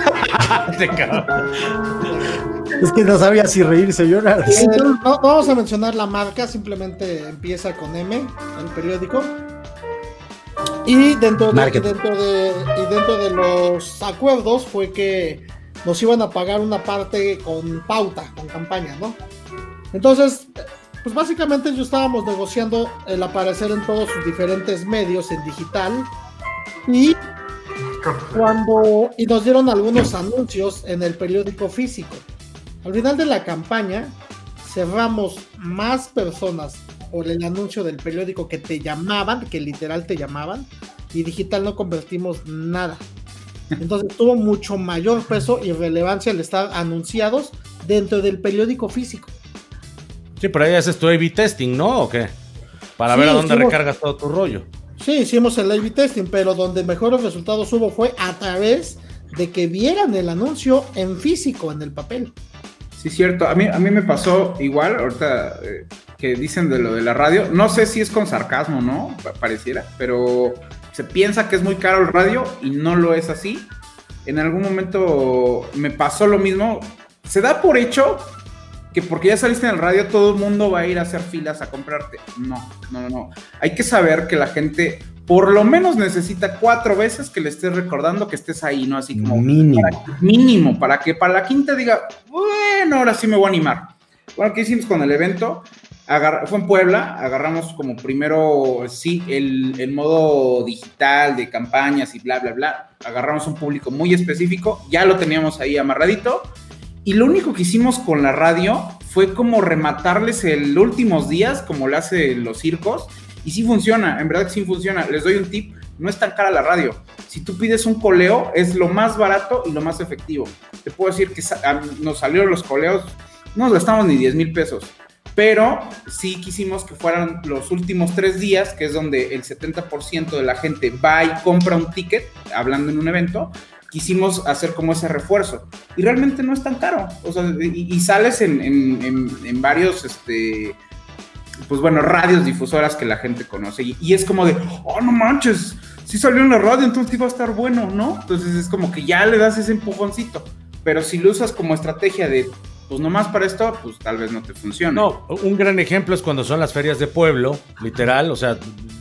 es que no sabía si reírse o llorar. no, vamos a mencionar la marca, simplemente empieza con M, el periódico. Y dentro de, dentro de, y dentro de los acuerdos fue que nos iban a pagar una parte con pauta, con campaña, ¿no? Entonces, pues básicamente yo estábamos negociando el aparecer en todos sus diferentes medios en digital y cuando y nos dieron algunos anuncios en el periódico físico. Al final de la campaña cerramos más personas por el anuncio del periódico que te llamaban, que literal te llamaban, y digital no convertimos nada. Entonces tuvo mucho mayor peso y relevancia el estar anunciados dentro del periódico físico. Sí, pero ahí haces tu A-B testing, ¿no? ¿O qué? Para ver a dónde recargas todo tu rollo. Sí, hicimos el A-B testing, pero donde mejores resultados hubo fue a través de que vieran el anuncio en físico, en el papel. Sí, cierto. A mí, a mí me pasó igual, ahorita eh, que dicen de lo de la radio. No sé si es con sarcasmo, ¿no? Pareciera, pero se piensa que es muy caro el radio y no lo es así. En algún momento me pasó lo mismo. Se da por hecho que porque ya saliste en el radio todo el mundo va a ir a hacer filas a comprarte. No, no, no. Hay que saber que la gente por lo menos necesita cuatro veces que le estés recordando que estés ahí, ¿no? Así como mínimo. mínimo, para que para la quinta diga, bueno, ahora sí me voy a animar. Bueno, ¿qué hicimos con el evento? fue en Puebla, agarramos como primero, sí, el, el, modo digital de campañas y bla, bla, bla. Agarramos un público muy específico, ya lo teníamos ahí amarradito y lo único que hicimos con la radio fue como rematarles el últimos días, como lo hace los circos. Y sí funciona, en verdad que sí funciona. Les doy un tip, no es tan cara la radio. Si tú pides un coleo, es lo más barato y lo más efectivo. Te puedo decir que nos salieron los coleos, no nos gastamos ni 10 mil pesos. Pero sí quisimos que fueran los últimos tres días, que es donde el 70% de la gente va y compra un ticket, hablando en un evento, quisimos hacer como ese refuerzo. Y realmente no es tan caro. O sea, y, sales en, varios, este, pues bueno, radios difusoras que la gente conoce. Y, es como de, oh, no manches, si salió en la radio, entonces iba a estar bueno, ¿no? Entonces es como que ya le das ese empujoncito. Pero si lo usas como estrategia de, pues nomás para esto, pues tal vez no te funcione. No, un gran ejemplo es cuando son las ferias de pueblo, literal, o sea,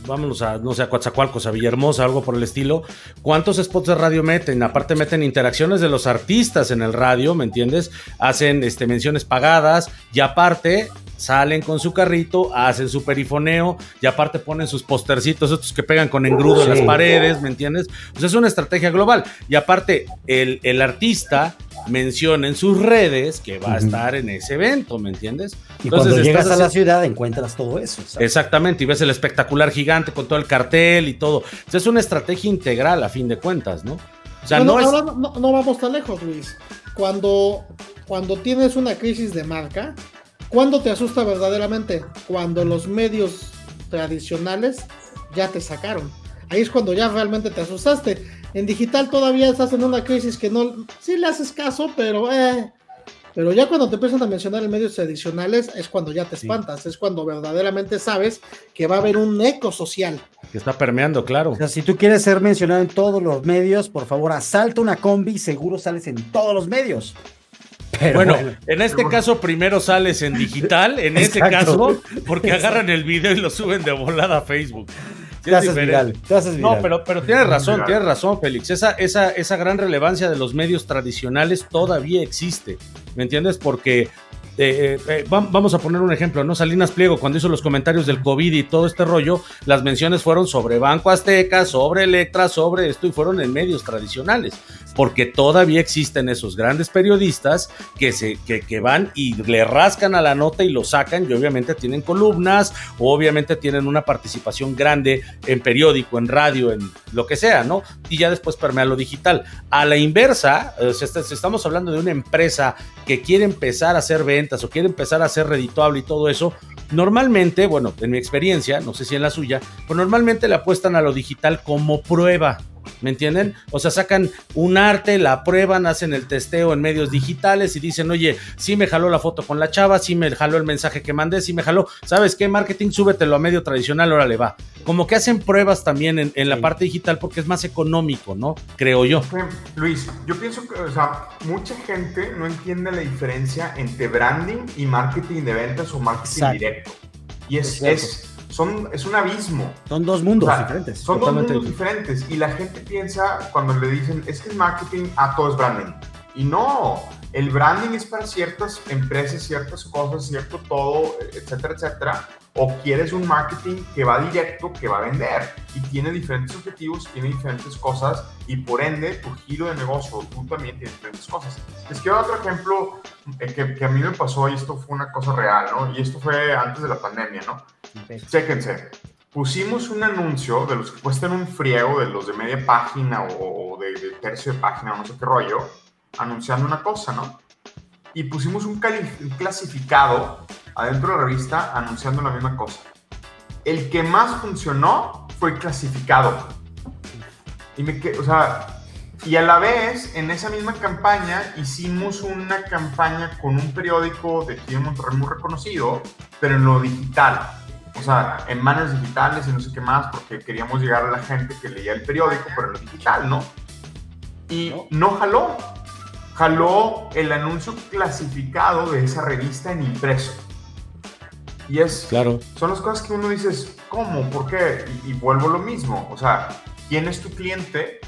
vámonos a, no sé, a Coatzacoalcos, a Villahermosa, algo por el estilo, ¿cuántos spots de radio meten? Aparte meten interacciones de los artistas en el radio, ¿me entiendes? Hacen este, menciones pagadas y aparte salen con su carrito, hacen su perifoneo y aparte ponen sus postercitos, estos que pegan con engrudo en las paredes, ¿me entiendes? Pues es una estrategia global. Y aparte, el, el artista menciona en sus redes que va a estar en ese evento, ¿me entiendes? Y cuando llegas a la ciudad encuentras todo eso. Exactamente, y ves el espectacular gigante con todo el cartel y todo. es una estrategia integral a fin de cuentas, ¿no? O sea, no, no, no, vamos tan lejos, Luis. Cuando, cuando tienes una crisis de marca, ¿Cuándo te asusta verdaderamente? Cuando los medios tradicionales ya te sacaron. Ahí es cuando ya realmente te asustaste. En digital todavía estás en una crisis que no, sí le haces caso, pero eh, pero ya cuando te empiezan a mencionar en medios tradicionales es cuando ya te espantas, es cuando verdaderamente sabes que va a haber un eco social. Que está permeando, claro. O sea, si tú quieres ser mencionado en todos los medios, por favor, asalta una combi, seguro sales en todos los medios bueno, en este caso primero sales en digital, en este caso, porque agarran el video y lo suben de volada a Facebook. Te haces, viral, No, pero, pero tienes razón, tienes razón, Félix. Esa, esa, esa gran relevancia de los medios tradicionales todavía existe. ¿Me entiendes? Porque eh, eh, vamos a poner un ejemplo, ¿no? Salinas Pliego, cuando hizo los comentarios del COVID y todo este rollo, las menciones fueron sobre Banco Azteca, sobre Electra, sobre esto y fueron en medios tradicionales, porque todavía existen esos grandes periodistas que, se, que, que van y le rascan a la nota y lo sacan y obviamente tienen columnas, obviamente tienen una participación grande en periódico, en radio, en lo que sea, ¿no? Y ya después permea lo digital. A la inversa, eh, estamos hablando de una empresa que quiere empezar a hacer ventas, o quiere empezar a ser redituable y todo eso, normalmente, bueno, en mi experiencia, no sé si en la suya, pues normalmente le apuestan a lo digital como prueba. ¿Me entienden? O sea, sacan un arte, la prueban, hacen el testeo en medios digitales y dicen, oye, sí me jaló la foto con la chava, sí me jaló el mensaje que mandé, sí me jaló. ¿Sabes qué? Marketing, súbetelo a medio tradicional, ahora le va. Como que hacen pruebas también en, la parte digital porque es más económico, ¿no? Creo yo. Luis, yo pienso que, o sea, mucha gente no entiende la diferencia entre branding y marketing de ventas o marketing directo. Y es, es son, es un abismo. Son dos mundos diferentes. Son dos mundos diferentes. Y la gente piensa cuando le dicen, es que el marketing, a ah, todo es branding. Y no, el branding es para ciertas empresas, ciertas cosas, cierto todo, etcétera, etcétera. O quieres un marketing que va directo, que va a vender y tiene diferentes objetivos, tiene diferentes cosas y por ende tu giro de negocio, tú también tienes diferentes cosas. Les quiero dar otro ejemplo eh, que, que, a mí me pasó y esto fue una cosa real, ¿no? Y esto fue antes de la pandemia, ¿no? Chéquense. Pusimos un anuncio de los que cuestan un friego, de los de media página o, de, de tercio de página no sé qué rollo anunciando una cosa, ¿no? Y pusimos un, clasificado adentro de la revista anunciando la misma cosa. El que más funcionó fue clasificado. Y me o sea, y a la vez, en esa misma campaña, hicimos una campaña con un periódico de aquí en Monterrey muy reconocido, pero en lo digital. O sea, en manos digitales y no sé qué más, porque queríamos llegar a la gente que leía el periódico, pero en lo digital, ¿no? Y no jaló jaló el anuncio clasificado de esa revista en impreso. Y es, claro. son las cosas que uno dice, ¿cómo? ¿Por qué? Y, vuelvo lo mismo, o sea, ¿quién es tu cliente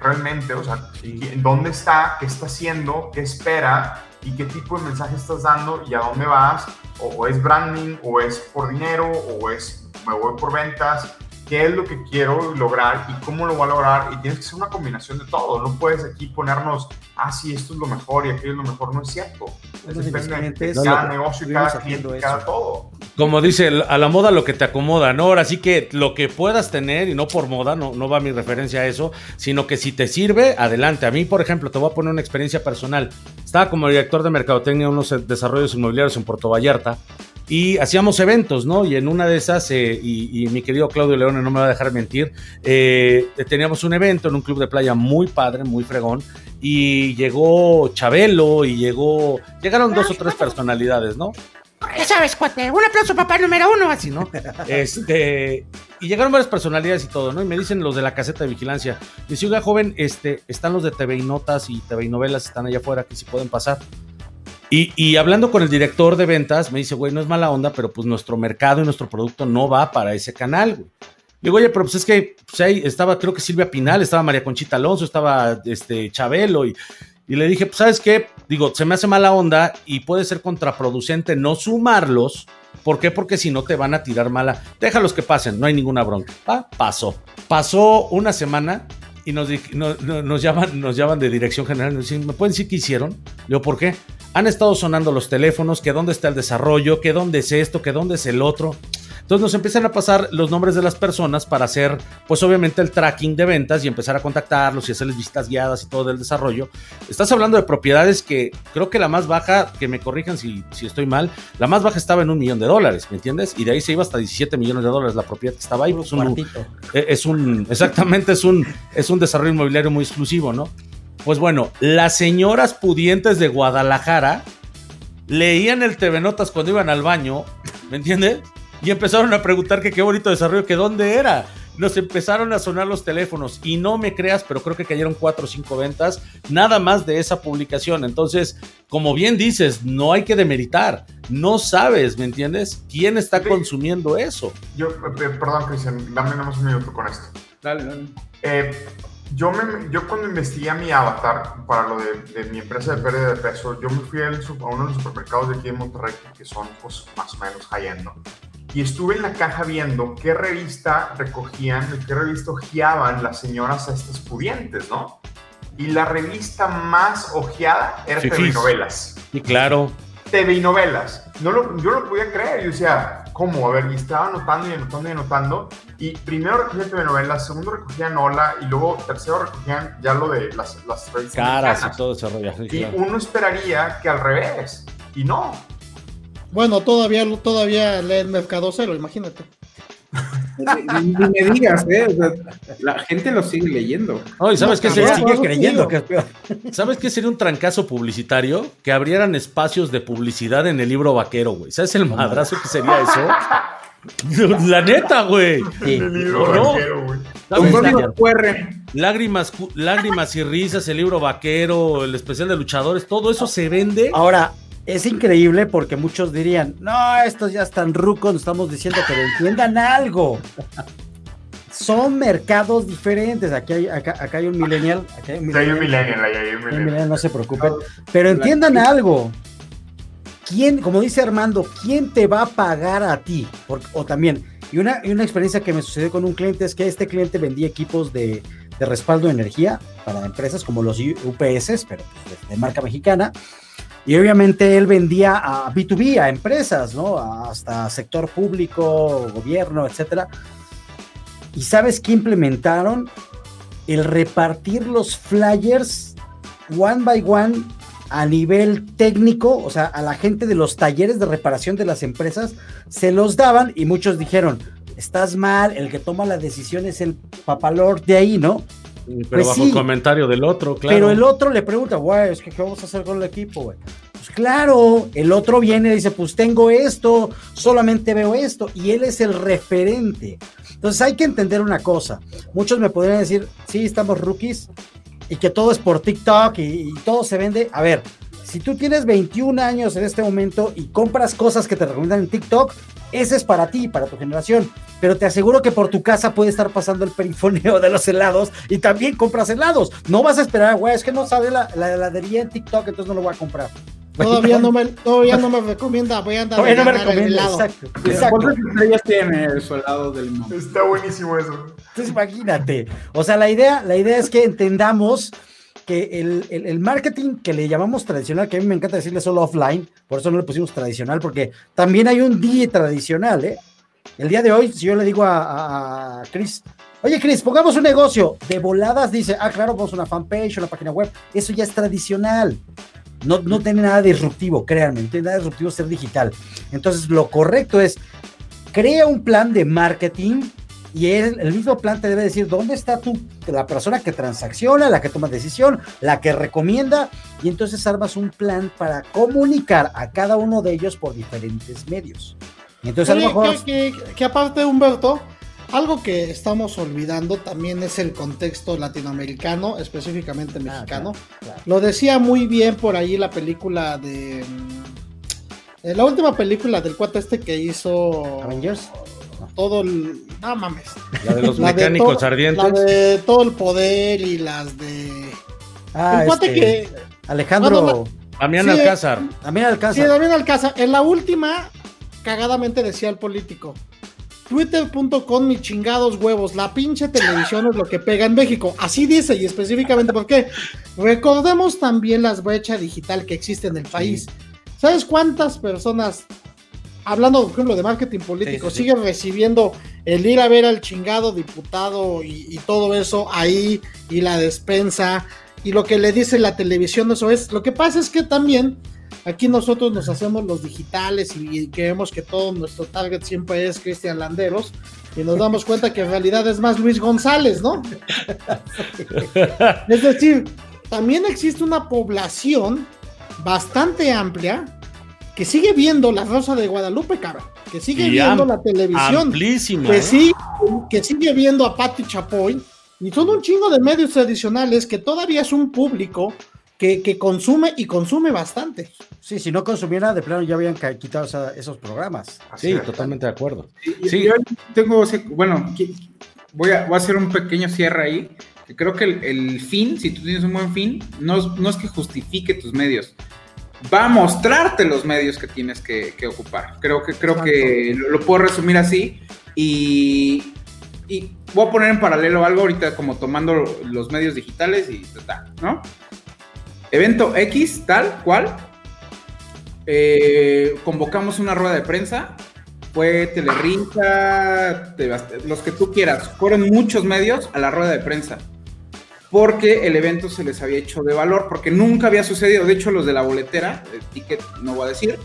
realmente? O sea, ¿dónde está? ¿Qué está haciendo? ¿Qué espera? ¿Y qué tipo de mensaje estás dando? ¿Y a dónde vas? o es branding? ¿O es por dinero? ¿O es me voy por ventas? Qué es lo que quiero lograr y cómo lo voy a lograr. Y tienes que ser una combinación de todo. No puedes aquí ponernos, ah, sí, esto es lo mejor y aquello es lo mejor. No es cierto. depende de cada negocio y cada cliente, cada todo. Como dice, a la moda lo que te acomoda, ¿no? Ahora sí que lo que puedas tener, y no por moda, no, no va mi referencia a eso, sino que si te sirve, adelante. A mí, por ejemplo, te voy a poner una experiencia personal. Estaba como director de mercadotecnia unos desarrollos inmobiliarios en Puerto Vallarta y hacíamos eventos, ¿no? Y en una de esas, eh, y, mi querido Claudio León no me va a dejar mentir, eh, teníamos un evento en un club de playa muy padre, muy fregón, y llegó Chabelo y llegó, llegaron dos o tres personalidades, ¿no? Ya sabes, cuate, un aplauso papá número uno, así, ¿no? Este, y llegaron varias personalidades y todo, ¿no? Y me dicen los de la caseta de vigilancia, dice, oiga, joven, este, están los de TV y Notas y TV y Novelas, están allá afuera, que si pueden pasar. Y, hablando con el director de ventas, me dice, güey, no es mala onda, pero pues nuestro mercado y nuestro producto no va para ese canal, güey. digo, oye, pero pues es que pues estaba, creo que Silvia Pinal, estaba María Conchita Alonso, estaba este Chabelo y, y le dije, pues sabes qué, digo, se me hace mala onda y puede ser contraproducente no sumarlos. ¿Por qué? Porque si no te van a tirar mala. Déjalos que pasen, no hay ninguna bronca. Pasó. Pasó una semana y nos, nos, llaman, nos llaman de dirección general. Nos dicen, ¿me pueden decir qué hicieron? Le digo, ¿por qué? Han estado sonando los teléfonos, que dónde está el desarrollo, que dónde es esto, que dónde es el otro. Entonces nos empiezan a pasar los nombres de las personas para hacer, pues obviamente el tracking de ventas y empezar a contactarlos y hacerles visitas guiadas y todo el desarrollo. Estás hablando de propiedades que creo que la más baja, que me corrijan si, si estoy mal, la más baja estaba en un millón de dólares, ¿me entiendes? Y de ahí se iba hasta 17 millones de dólares la propiedad que estaba ahí. Pues un, eh, es un, exactamente, es un, es un desarrollo inmobiliario muy exclusivo, ¿no? Pues bueno, las señoras pudientes de Guadalajara leían el TV Notas cuando iban al baño, ¿me entiendes? y empezaron a preguntar que qué bonito desarrollo, que dónde era. Nos empezaron a sonar los teléfonos y no me creas, pero creo que cayeron cuatro o cinco ventas nada más de esa publicación. Entonces, como bien dices, no hay que demeritar. No sabes, ¿me entiendes? ¿Quién está consumiendo eso? Yo, eh, perdón, Cristian, dame nomás un minuto con esto. Dale, dale. Eh, yo, me, yo cuando investigué a mi avatar para lo de, mi empresa de pérdida de peso, yo me fui a, uno de los supermercados de aquí en Monterrey, que son pues, más o menos high-end, ¿no? y estuve en la caja viendo qué revista recogían, qué revista ojeaban las señoras a estas pudientes, ¿no? Y la revista más ojeada era TV Novelas. Y claro. TV Novelas. No lo, yo no lo podía creer. Yo decía, ¿cómo? A ver, y estaba anotando y anotando y anotando. Y primero recogían TV Novelas, segundo recogían Hola y luego tercero recogían ya lo de las, las revistas. Caras y todo rollo. Y uno esperaría que al revés. Y no, bueno, todavía, todavía leen Mercado Cero, imagínate. Ni, me digas, ¿eh? la gente lo sigue leyendo. ¿sabes qué sería? Sigue creyendo ¿Sabes qué sería un trancazo publicitario? Que abrieran espacios de publicidad en el libro vaquero, güey. ¿Sabes el madrazo que sería eso? La neta, güey. El libro vaquero, güey. Lágrimas, lágrimas y risas, el libro vaquero, el especial de luchadores, todo eso se vende. Ahora, es increíble porque muchos dirían, no, estos ya están rucos, nos estamos diciendo, pero entiendan algo. Son mercados diferentes. Aquí hay, acá, hay un millennial. hay un millennial. hay un millennial. No se preocupen. Pero entiendan algo. ¿Quién, como dice Armando, quién te va a pagar a ti? o también, y una, y una experiencia que me sucedió con un cliente es que este cliente vendía equipos de, de respaldo de energía para empresas como los UPS, pero pues, de marca mexicana. Y obviamente él vendía a B2B, a empresas, ¿no? Hasta sector público, gobierno, etcétera. ¿Y sabes qué implementaron? El repartir los flyers one by one a nivel técnico, o sea, a la gente de los talleres de reparación de las empresas, se los daban y muchos dijeron, estás mal, el que toma la decisión es el papalor de ahí, ¿no? Pero pues bajo el comentario del otro, claro. Pero el otro le pregunta, güey, es que ¿qué vamos a hacer con el equipo, güey? Pues claro, el otro viene y dice, pues tengo esto, solamente veo esto, y él es el referente. Entonces hay que entender una cosa. Muchos me podrían decir, sí, estamos rookies, y que todo es por TikTok y, y todo se vende. A ver, si tú tienes 21 años en este momento y compras cosas que te recomiendan en TikTok, ese es para ti, para tu generación. Pero te aseguro que por tu casa puede estar pasando el perifoneo de los helados y también compras helados. No vas a esperar, güey, es que no sabe la, heladería en TikTok, entonces no lo voy a comprar. Todavía no, me, todavía no me recomienda, voy a andar Todavía no me recomienda, exacto. exacto. ¿Cuántas estrellas tiene su helado del limón? Está buenísimo eso. Entonces imagínate. O sea, la idea, la idea es que entendamos que el, el, marketing que le llamamos tradicional, que a mí me encanta decirle solo offline, por eso no le pusimos tradicional, porque también hay un día tradicional, ¿eh? El día de hoy, si yo le digo a, a Chris, oye Chris, pongamos un negocio, de voladas dice, ah, claro, vamos una fanpage, una página web, eso ya es tradicional. No, no tiene nada disruptivo, créanme, no tiene nada disruptivo ser digital. Entonces, lo correcto es, crea un plan de marketing y el mismo plan te debe decir dónde está tú, la persona que transacciona, la que toma decisión, la que recomienda, y entonces armas un plan para comunicar a cada uno de ellos por diferentes medios. entonces a lo mejor... Que, que, aparte, Humberto, algo que estamos olvidando también es el contexto latinoamericano, específicamente ah, mexicano. Lo decía muy bien por ahí la película de... Mm, la última película del cuate este que hizo... Avengers. Todo el. No mames. La de los mecánicos ardientes. La de todo el poder y las de. Ah, este, que. Alejandro. Damián Alcázar. Damián Alcázar. Sí, Damián Alcázar. En la última, cagadamente decía el político. Twitter.com, mis chingados huevos. La pinche televisión es lo que pega en México. Así dice, y específicamente porque recordemos también las brechas digital que existe en el país. ¿Sabes cuántas personas, hablando por ejemplo de marketing político, siguen recibiendo el ir a ver al chingado diputado y, todo eso ahí y la despensa y lo que le dice la televisión, eso es. Lo que pasa es que también aquí nosotros nos hacemos los digitales y, creemos que todo nuestro target siempre es Cristian Landeros y nos damos cuenta que en realidad es más Luis González, ¿no? es decir, también existe una población bastante amplia que sigue viendo La Rosa de Guadalupe, cara, que sigue viendo la televisión, que, ¿eh? sigue, que sigue viendo a Patti Chapoy, y son un chingo de medios tradicionales que todavía es un público que, consume y consume bastante. Sí, si no consumiera, de plano ya habían quitado esos programas. Sí, totalmente de acuerdo. Sí, yo tengo, bueno, voy a, voy a hacer un pequeño cierre ahí. Creo que el, fin, si tú tienes un buen fin, no, no es que justifique tus medios, va a mostrarte los medios que tienes que, ocupar. Creo que, creo que lo, puedo resumir así y, y, voy a poner en paralelo algo ahorita como tomando los medios digitales y tal, ¿no? Evento X, tal cual. Eh, convocamos una rueda de prensa. Fue Telerrinca, los que tú quieras. Fueron muchos medios a la rueda de prensa porque el evento se les había hecho de valor, porque nunca había sucedido. De hecho, los de la boletera, el ticket no voy a decir,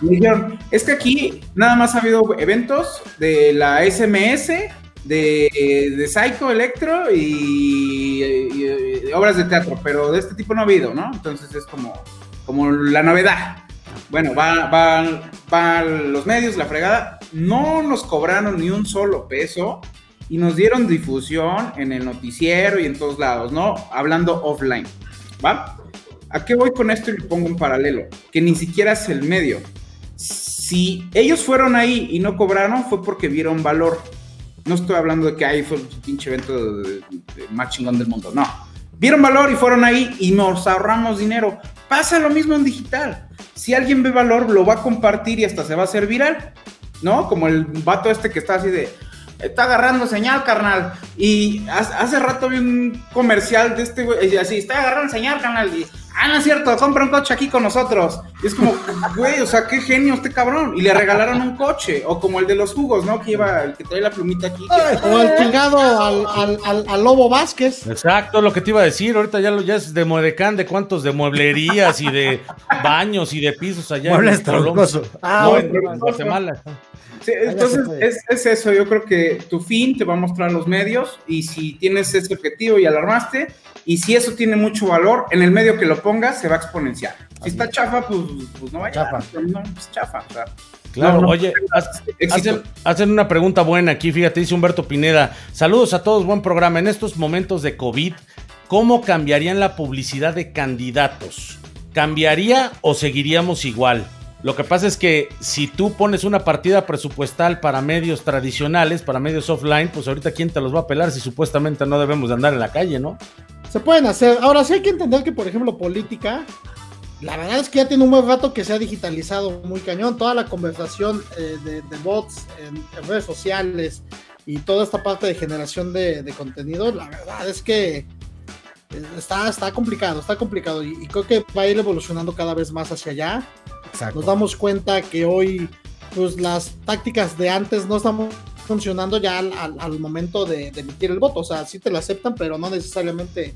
me dijeron, es que aquí nada más ha habido eventos de la SMS, de, de Psycho Electro y, obras de teatro, pero de este tipo no ha habido, ¿no? Entonces es como, como la novedad. Bueno, van va, va los medios, la fregada, no nos cobraron ni un solo peso y nos dieron difusión en el noticiero y en todos lados, ¿no? Hablando offline, ¿va? ¿A qué voy con esto y lo pongo en paralelo? Que ni siquiera es el medio. Si ellos fueron ahí y no cobraron, fue porque vieron valor. No estoy hablando de que ahí fue el pinche evento de, más chingón del mundo, no. Vieron valor y fueron ahí y nos ahorramos dinero. Pasa lo mismo en digital. Si alguien ve valor, lo va a compartir y hasta se va a hacer viral, ¿no? Como el vato este que está así de, está agarrando señal, carnal. Y hace rato vi un comercial de este güey, y así, está agarrando señal, carnal. Y, ah, no es cierto, compra un coche aquí con nosotros. Y es como, güey, o sea, qué genio este cabrón. Y le regalaron un coche, o como el de los jugos, ¿no? Que iba, el que trae la plumita aquí. o el chingado al, al, al, Lobo Vázquez. Exacto, lo que te iba a decir. Ahorita ya, lo, ya es de Modecán, de cuántos, de mueblerías y de baños y de pisos allá. Muebles en Ah, no, en Guatemala entonces es, eso, yo creo que tu fin te va a mostrar los medios y si tienes ese objetivo y alarmaste, y si eso tiene mucho valor, en el medio que lo pongas se va a exponenciar. Si está chafa, pues, pues no vaya. Chafa. No, pues chafa. claro, oye, hacen, hacen, una pregunta buena aquí, fíjate, dice Humberto Pineda. Saludos a todos, buen programa. En estos momentos de COVID, ¿cómo cambiarían la publicidad de candidatos? ¿Cambiaría o seguiríamos igual? Lo que pasa es que si tú pones una partida presupuestal para medios tradicionales, para medios offline, pues ahorita quién te los va a pelar si supuestamente no debemos de andar en la calle, ¿no? Se pueden hacer. Ahora sí hay que entender que, por ejemplo, política, la verdad es que ya tiene un buen rato que se ha digitalizado muy cañón. Toda la conversación eh, de, bots en, redes sociales y toda esta parte de generación de, contenido, la verdad es que eh, está, está complicado, está complicado y, y, creo que va a ir evolucionando cada vez más hacia allá. Nos damos cuenta que hoy, pues las tácticas de antes no están funcionando ya al, momento de, emitir el voto. O sea, sí te lo aceptan, pero no necesariamente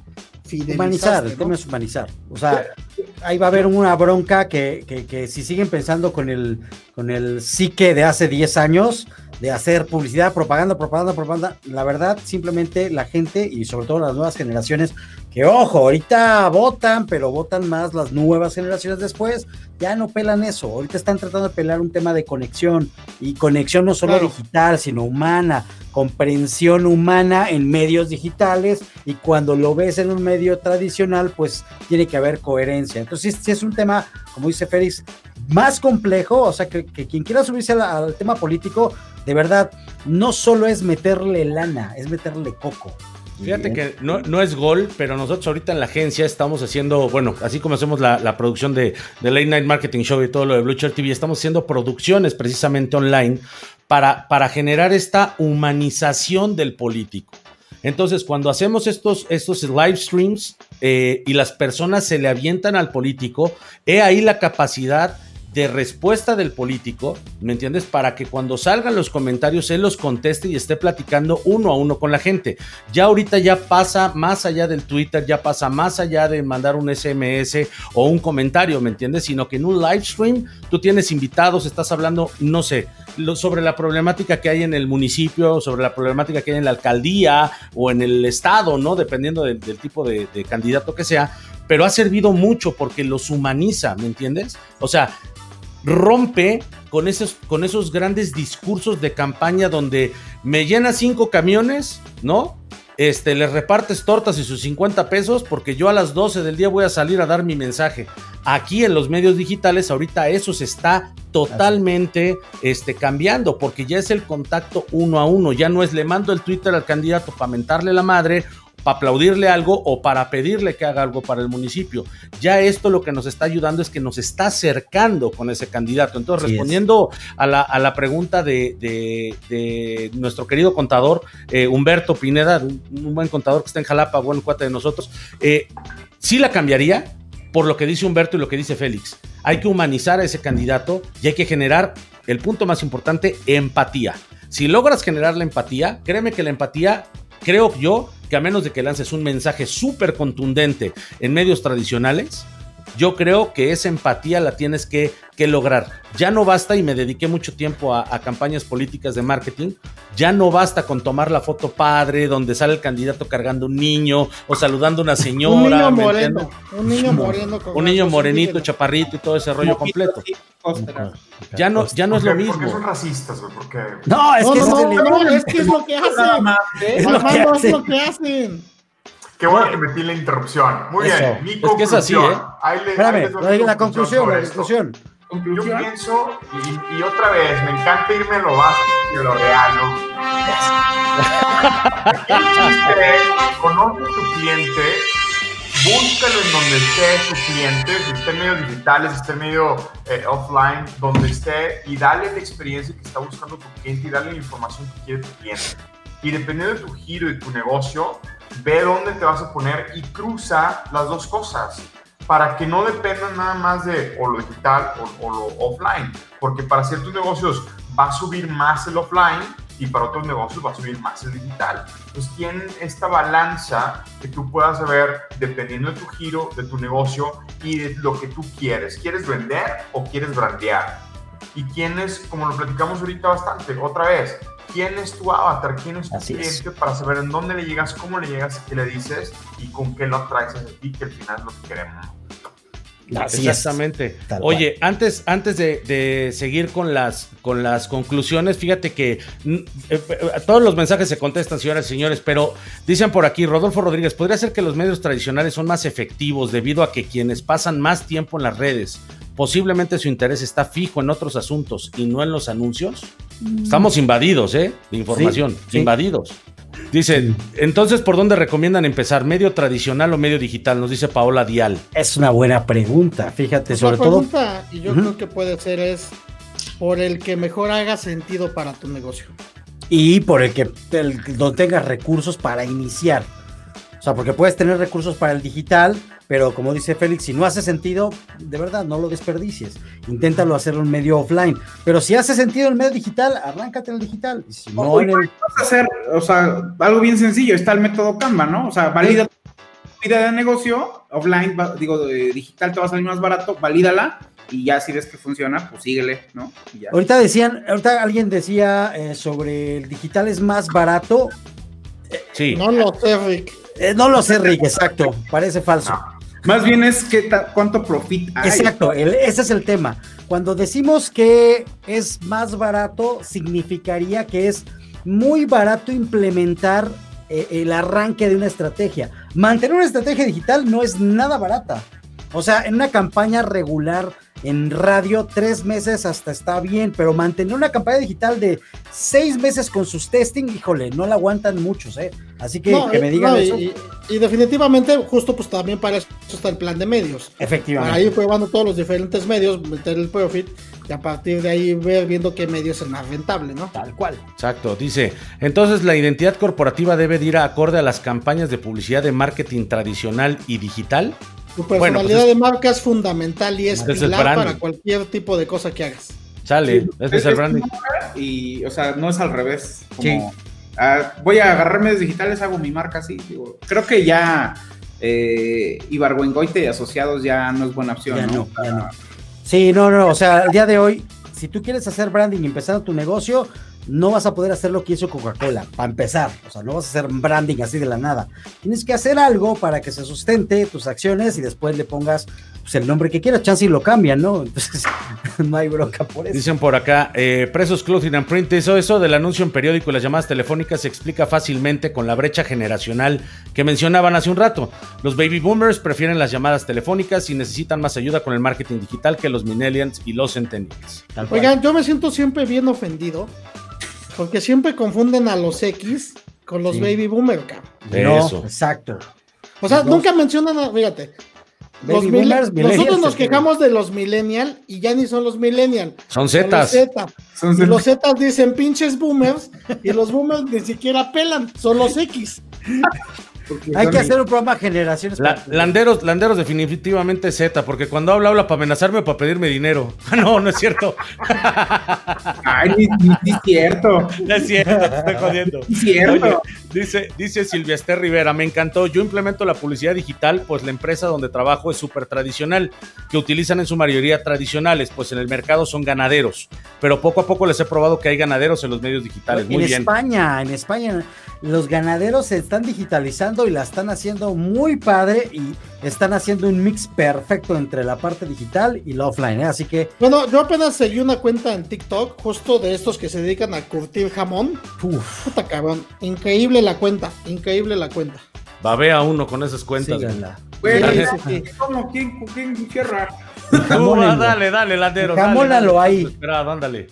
Humanizar, el tema es humanizar. O sea, ahí va a haber una bronca que, que, que, si siguen pensando con el, con el psique de hace 10 años, de hacer publicidad, propaganda, propaganda, propaganda, la verdad, simplemente la gente y sobre todo las nuevas generaciones que ojo, ahorita votan, pero votan más las nuevas generaciones después, ya no pelan eso, ahorita están tratando de pelar un tema de conexión, y conexión no solo digital, sino humana, comprensión humana en medios digitales, y cuando lo ves en un medio tradicional, pues tiene que haber coherencia. Entonces, si es un tema, como dice Félix, más complejo, o sea, que, quien quiera subirse al, tema político, de verdad, no solo es meterle lana, es meterle coco. Fíjate que no, no, es gol, pero nosotros ahorita en la agencia estamos haciendo, bueno, así como hacemos la, producción de, de, Late Night Marketing Show y todo lo de Blue Shirt TV, estamos haciendo producciones precisamente online para, para generar esta humanización del político. Entonces, cuando hacemos estos, estos live streams eh, y las personas se le avientan al político, he ahí la capacidad de respuesta del político, ¿me entiendes? Para que cuando salgan los comentarios él los conteste y esté platicando uno a uno con la gente. Ya ahorita ya pasa más allá del Twitter, ya pasa más allá de mandar un SMS o un comentario, ¿me entiendes? Sino que en un live stream tú tienes invitados, estás hablando, no sé, sobre la problemática que hay en el municipio, sobre la problemática que hay en la alcaldía o en el estado, ¿no? Dependiendo del tipo de, de candidato que sea pero ha servido mucho porque los humaniza, ¿me entiendes? O sea, rompe con esos, con esos grandes discursos de campaña donde me llena cinco camiones, ¿no? Este, le repartes tortas y sus 50 pesos porque yo a las 12 del día voy a salir a dar mi mensaje. Aquí en los medios digitales ahorita eso se está totalmente este, cambiando porque ya es el contacto uno a uno, ya no es le mando el Twitter al candidato para mentarle la madre para aplaudirle algo o para pedirle que haga algo para el municipio. Ya esto lo que nos está ayudando es que nos está acercando con ese candidato. Entonces, respondiendo a la, pregunta de, nuestro querido contador, eh, Humberto Pineda, un, buen contador que está en Jalapa, buen cuate de nosotros, eh, sí la cambiaría por lo que dice Humberto y lo que dice Félix. Hay que humanizar a ese candidato y hay que generar, el punto más importante, empatía. Si logras generar la empatía, créeme que la empatía, creo yo, que a menos de que lances un mensaje súper contundente en medios tradicionales, yo creo que esa empatía la tienes que, que lograr. Ya no basta, y me dediqué mucho tiempo a, campañas políticas de marketing, ya no basta con tomar la foto padre donde sale el candidato cargando un niño o saludando a una señora. un niño moreno, un niño moreno. un niño morenito, chaparrito y todo ese rollo completo. Ya no, ya no es lo mismo. Porque son racistas, güey, porque... No, es que no, es, que es lo que hacen. Es lo que hacen. Qué bueno que metí la interrupción. Muy bien, mi conclusión. Es que es así, ¿eh? Ahí le, Espérame, la conclusión, la conclusión. Yo pienso, y, otra vez, me encanta irme a lo básico y lo real. ¿no? conoce a tu cliente, búscalo en donde esté tu cliente, si esté en medios digitales, si esté en medio eh, offline, donde esté, y dale la experiencia que está buscando tu cliente y dale la información que quiere tu cliente. Y dependiendo de tu giro y tu negocio, ve dónde te vas a poner y cruza las dos cosas para que no dependan nada más de o lo digital o, lo offline, porque para ciertos negocios va a subir más el offline y para otros negocios va a subir más el digital. Entonces tienen esta balanza que tú puedas ver dependiendo de tu giro, de tu negocio y de lo que tú quieres. ¿Quieres vender o quieres brandear? Y tienes, como lo platicamos ahorita bastante, otra vez, quién es tu avatar, quién es tu cliente para saber en dónde le llegas, cómo le llegas, qué le dices y con qué lo atraes a ti, que al final es lo que queremos. Exactamente. Oye, antes, antes de, seguir con las, con las conclusiones, fíjate que eh, eh, todos los mensajes se contestan, señoras y señores, pero dicen por aquí, Rodolfo Rodríguez, ¿podría ser que los medios tradicionales son más efectivos debido a que quienes pasan más tiempo en las redes, posiblemente su interés está fijo en otros asuntos y no en los anuncios? Estamos invadidos, ¿eh? De información, invadidos. Dice, entonces, ¿por dónde recomiendan empezar? ¿Medio tradicional o medio digital? Nos dice Paola Dial. Es una buena pregunta, fíjate, sobre la pregunta, Y yo creo que puede ser es por el que mejor haga sentido para tu negocio. Y por el que no tengas recursos para iniciar. O sea, porque puedes tener recursos para el digital, pero como dice Félix, si no hace sentido, de verdad, no lo desperdicies. Inténtalo hacerlo en medio offline. Pero si hace sentido en medio digital, arráncate en el digital. si no, en el... hacer, o sea, algo bien sencillo, está el método Canva, ¿no? O sea, valida tu vida de negocio, offline, digo, digital te va a salir más barato, valídala y ya si ves que funciona, pues síguele, ¿no? Ahorita decían, ahorita alguien decía eh, sobre el digital es más barato. Sí. No lo sé, Rick. Eh, no lo sé, Rick, exacto. Parece falso. Más bien es que cuánto profit hay. Exacto, ese es el tema. Cuando decimos que es más barato, significaría que es muy barato implementar eh, el arranque de una estrategia. Mantener una estrategia digital no es nada barata. O sea, en una campaña regular en radio, tres meses hasta está bien, pero mantener una campaña digital de seis meses con sus testing, híjole, no la aguantan muchos, ¿eh? Así que que me digan eso. Y, definitivamente, justo pues también para eso está el plan de medios. Efectivamente. Para ir probando todos los diferentes medios, meter el profit y a partir de ahí ver viendo qué medio es el más rentable, ¿no? Tal cual. Exacto, dice, entonces la identidad corporativa debe ir acorde a las campañas de publicidad de marketing tradicional y digital. Tu personalidad pues de marca es fundamental y es pilar para cualquier tipo de cosa que hagas. Sale, ese es el branding. Y, o sea, no es al revés. Como, ah, voy a agarrar medios digitales, hago mi marca así. Digo, creo que ya eh, Ibargüengoite y asociados ya no es buena opción. Ya ¿no? ya no. Sí, no, no, o sea, el día de hoy, si tú quieres hacer branding y empezar tu negocio, no vas a poder hacer lo que hizo Coca-Cola, para empezar. O sea, no vas a hacer branding así de la nada. Tienes que hacer algo para que se sustente tus acciones y después le pongas pues, el nombre que quieras. Chance y lo cambian, ¿no? Entonces, no hay bronca por eso. Dicen por acá, eh, Presos Clothing and Print, eso, eso del anuncio en periódico y las llamadas telefónicas se explica fácilmente con la brecha generacional que mencionaban hace un rato. Los baby boomers prefieren las llamadas telefónicas y necesitan más ayuda con el marketing digital que los millennials y los centennials. Oigan, yo me siento siempre bien ofendido porque siempre confunden a los X con los baby boomers, cabrón. Eso. exacto. O sea, nunca mencionan, fíjate. Los boomers, nosotros nos quejamos de los millennial y ya ni son los millennial. Son Zetas. Son los Zetas dicen pinches boomers y los boomers ni siquiera pelan, son los X. Hay que hacer un programa generaciones. landeros, Landeros definitivamente Z, porque cuando habla, habla para amenazarme o para pedirme dinero. no, no es cierto. Ay, ni, es cierto. No es cierto, te estoy jodiendo. cierto. dice, dice Silvia Esther Rivera, me encantó. Yo implemento la publicidad digital, pues la empresa donde trabajo es súper tradicional, que utilizan en su mayoría tradicionales, pues en el mercado son ganaderos. Pero poco a poco les he probado que hay ganaderos en los medios digitales. Muy en bien. España, en España, los ganaderos se están digitalizando y la están haciendo muy padre y están haciendo un mix perfecto entre la parte digital y la offline, ¿eh? así que... Bueno, yo apenas seguí una cuenta en TikTok justo de estos que se dedican a curtir jamón. Uf. Puta cabrón, increíble la cuenta, increíble la cuenta. Babea uno con esas cuentas. ¿Cómo? ¿Quién, quién cierra? dale, dale, ladero. Camónalo ahí. Espera, ándale.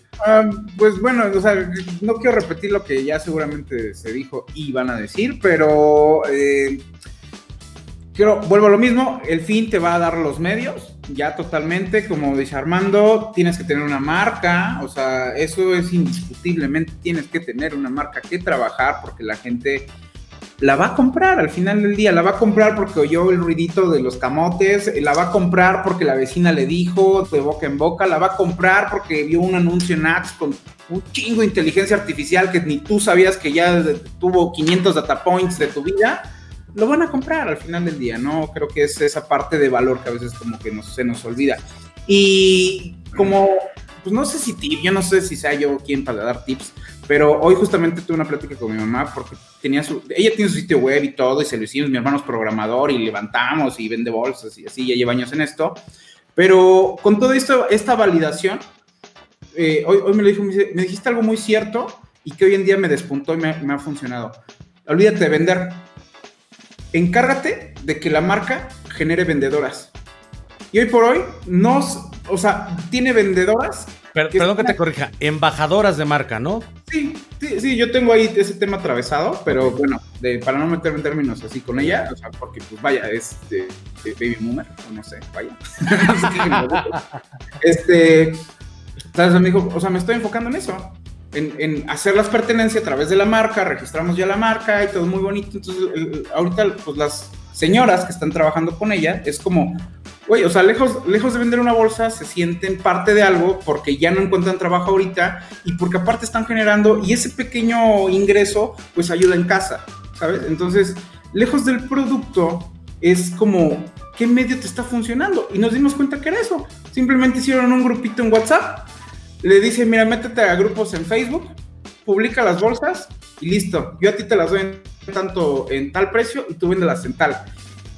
pues bueno, o sea, no quiero repetir lo que ya seguramente se dijo y van a decir, pero eh, quiero, vuelvo a lo mismo, el fin te va a dar los medios, ya totalmente, como dice Armando, tienes que tener una marca, o sea, eso es indiscutiblemente, tienes que tener una marca que trabajar porque la gente la va a comprar al final del día, la va a comprar porque oyó el ruidito de los camotes, la va a comprar porque la vecina le dijo de boca en boca, la va a comprar porque vio un anuncio en Ads con un chingo de inteligencia artificial que ni tú sabías que ya tuvo 500 data points de tu vida, lo van a comprar al final del día, ¿no? Creo que es esa parte de valor que a veces como que se nos olvida. Y como, pues no sé si yo no sé si sea yo quien para dar tips, pero hoy justamente tuve una plática con mi mamá porque tenía su, ella tiene su sitio web y todo y se lo hicimos, mi hermano es programador y levantamos y vende bolsas y así, ya lleva años en esto. Pero con todo esto, esta validación, eh, hoy, hoy me lo dijo, me, me, dijiste algo muy cierto y que hoy en día me despuntó y me, me ha funcionado. Olvídate de vender. Encárgate de que la marca genere vendedoras. Y hoy por hoy, no, o sea, tiene vendedoras perdón que te corrija, embajadoras de marca, ¿no? Sí, sí, sí, yo tengo ahí ese tema atravesado, pero bueno, para no meterme en términos así con ella, o sea, porque pues vaya, es de, Baby Boomer, o no sé, vaya. este, ¿sabes? O sea, me estoy enfocando en eso, en, en, hacer las pertenencias a través de la marca, registramos ya la marca y todo muy bonito, entonces ahorita pues las señoras que están trabajando con ella, es como, güey, o sea, lejos, lejos de vender una bolsa, se sienten parte de algo porque ya no encuentran trabajo ahorita y porque aparte están generando y ese pequeño ingreso pues ayuda en casa, ¿sabes? Entonces, lejos del producto es como, ¿qué medio te está funcionando? Y nos dimos cuenta que era eso. Simplemente hicieron un grupito en WhatsApp, le dicen, mira, métete a grupos en Facebook, publica las bolsas y listo. Yo a ti te las doy tanto en tal precio y tú vendelas en tal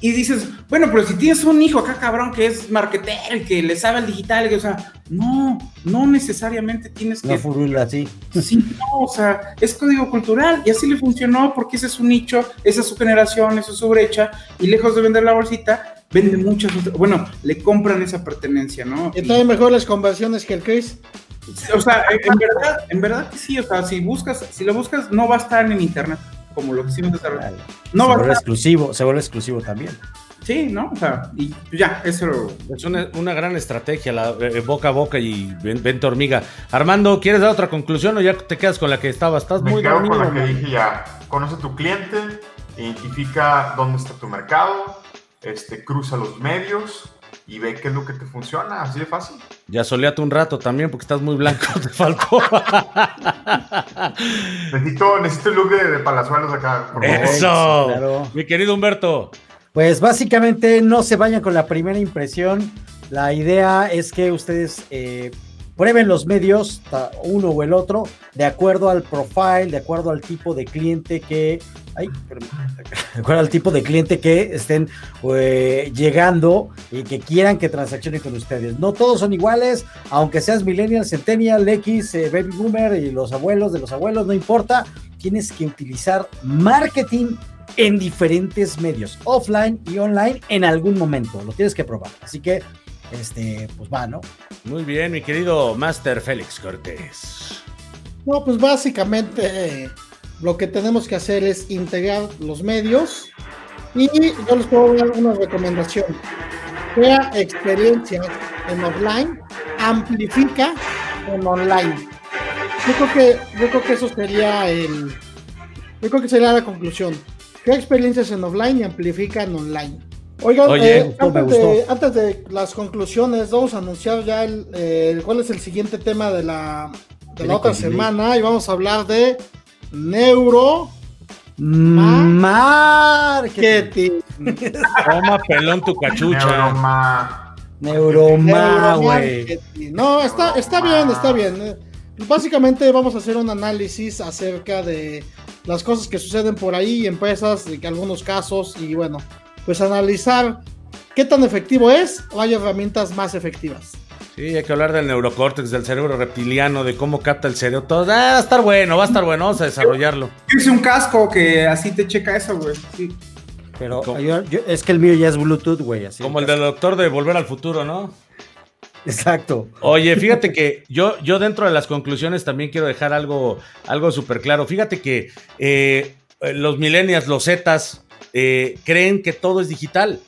y dices, bueno, pero si tienes un hijo acá, cabrón, que es marketer, que le sabe el digital, o sea, no, no necesariamente tienes que. No furula así. Sí, no, o sea, es código cultural y así le funcionó porque ese es su nicho, esa es su generación, esa es su brecha, y lejos de vender la bolsita, venden muchas, bueno, le compran esa pertenencia, ¿no? Y trae mejores conversiones que el Chris. O sea, en verdad, en verdad que sí, o sea, si buscas, si lo buscas, no va a estar en internet, como lo que hicimos desarrollar. No se va vuelve exclusivo, se vuelve exclusivo también. Sí, ¿no? O sea, y ya, eso. Es una, una gran estrategia, la eh, boca a boca y vente hormiga. Armando, ¿quieres dar otra conclusión o ya te quedas con la que estabas? Estás Me muy quedo dormido. con la que dije ya. Conoce tu cliente, identifica dónde está tu mercado, este, cruza los medios y ve qué es lo que te funciona, así de fácil. Ya soleate un rato también porque estás muy blanco, te faltó. necesito, necesito el look de, de Palazuelos acá. Por favor. Eso, claro. mi querido Humberto. Pues básicamente no se vayan con la primera impresión. La idea es que ustedes eh, prueben los medios, uno o el otro, de acuerdo al profile, de acuerdo al tipo de cliente que. Ay, acuerdo al tipo de cliente que estén eh, llegando y que quieran que transaccionen con ustedes. No todos son iguales, aunque seas millennial, centennial, X, eh, baby boomer y los abuelos de los abuelos, no importa. Tienes que utilizar marketing en diferentes medios, offline y online en algún momento. Lo tienes que probar. Así que, este, pues va, ¿no? Muy bien, mi querido Master Félix Cortés. No, pues básicamente lo que tenemos que hacer es integrar los medios y yo les puedo dar una recomendación. Crea experiencias en offline, amplifica en online. Yo creo que, yo creo que eso sería el, yo creo que sería la conclusión crea experiencias en offline y amplifica en online. Oigan, Oye, eh, antes, de, antes, de, las conclusiones, vamos a anunciar ya el, eh, cuál es el siguiente tema de la, de la otra semana y vamos a hablar de neuro marketing. Toma pelón tu cachucha. Neuroma, güey. No, está, está bien, está bien. Básicamente vamos a hacer un análisis acerca de las cosas que suceden por ahí, empresas, y algunos casos, y bueno, pues analizar qué tan efectivo es o hay herramientas más efectivas. Sí, hay que hablar del neurocórtex, del cerebro reptiliano, de cómo capta el cerebro. Todo. Ah, va a estar bueno, va a estar bueno, vamos a desarrollarlo. Hice un casco que así te checa eso, güey. Sí. Pero yo, yo, es que el mío ya es Bluetooth, güey. Como el del doctor de Volver al Futuro, ¿no? Exacto. Oye, fíjate que yo, yo dentro de las conclusiones también quiero dejar algo, algo súper claro. Fíjate que eh, los millennials, los zetas, eh, creen que todo es digital.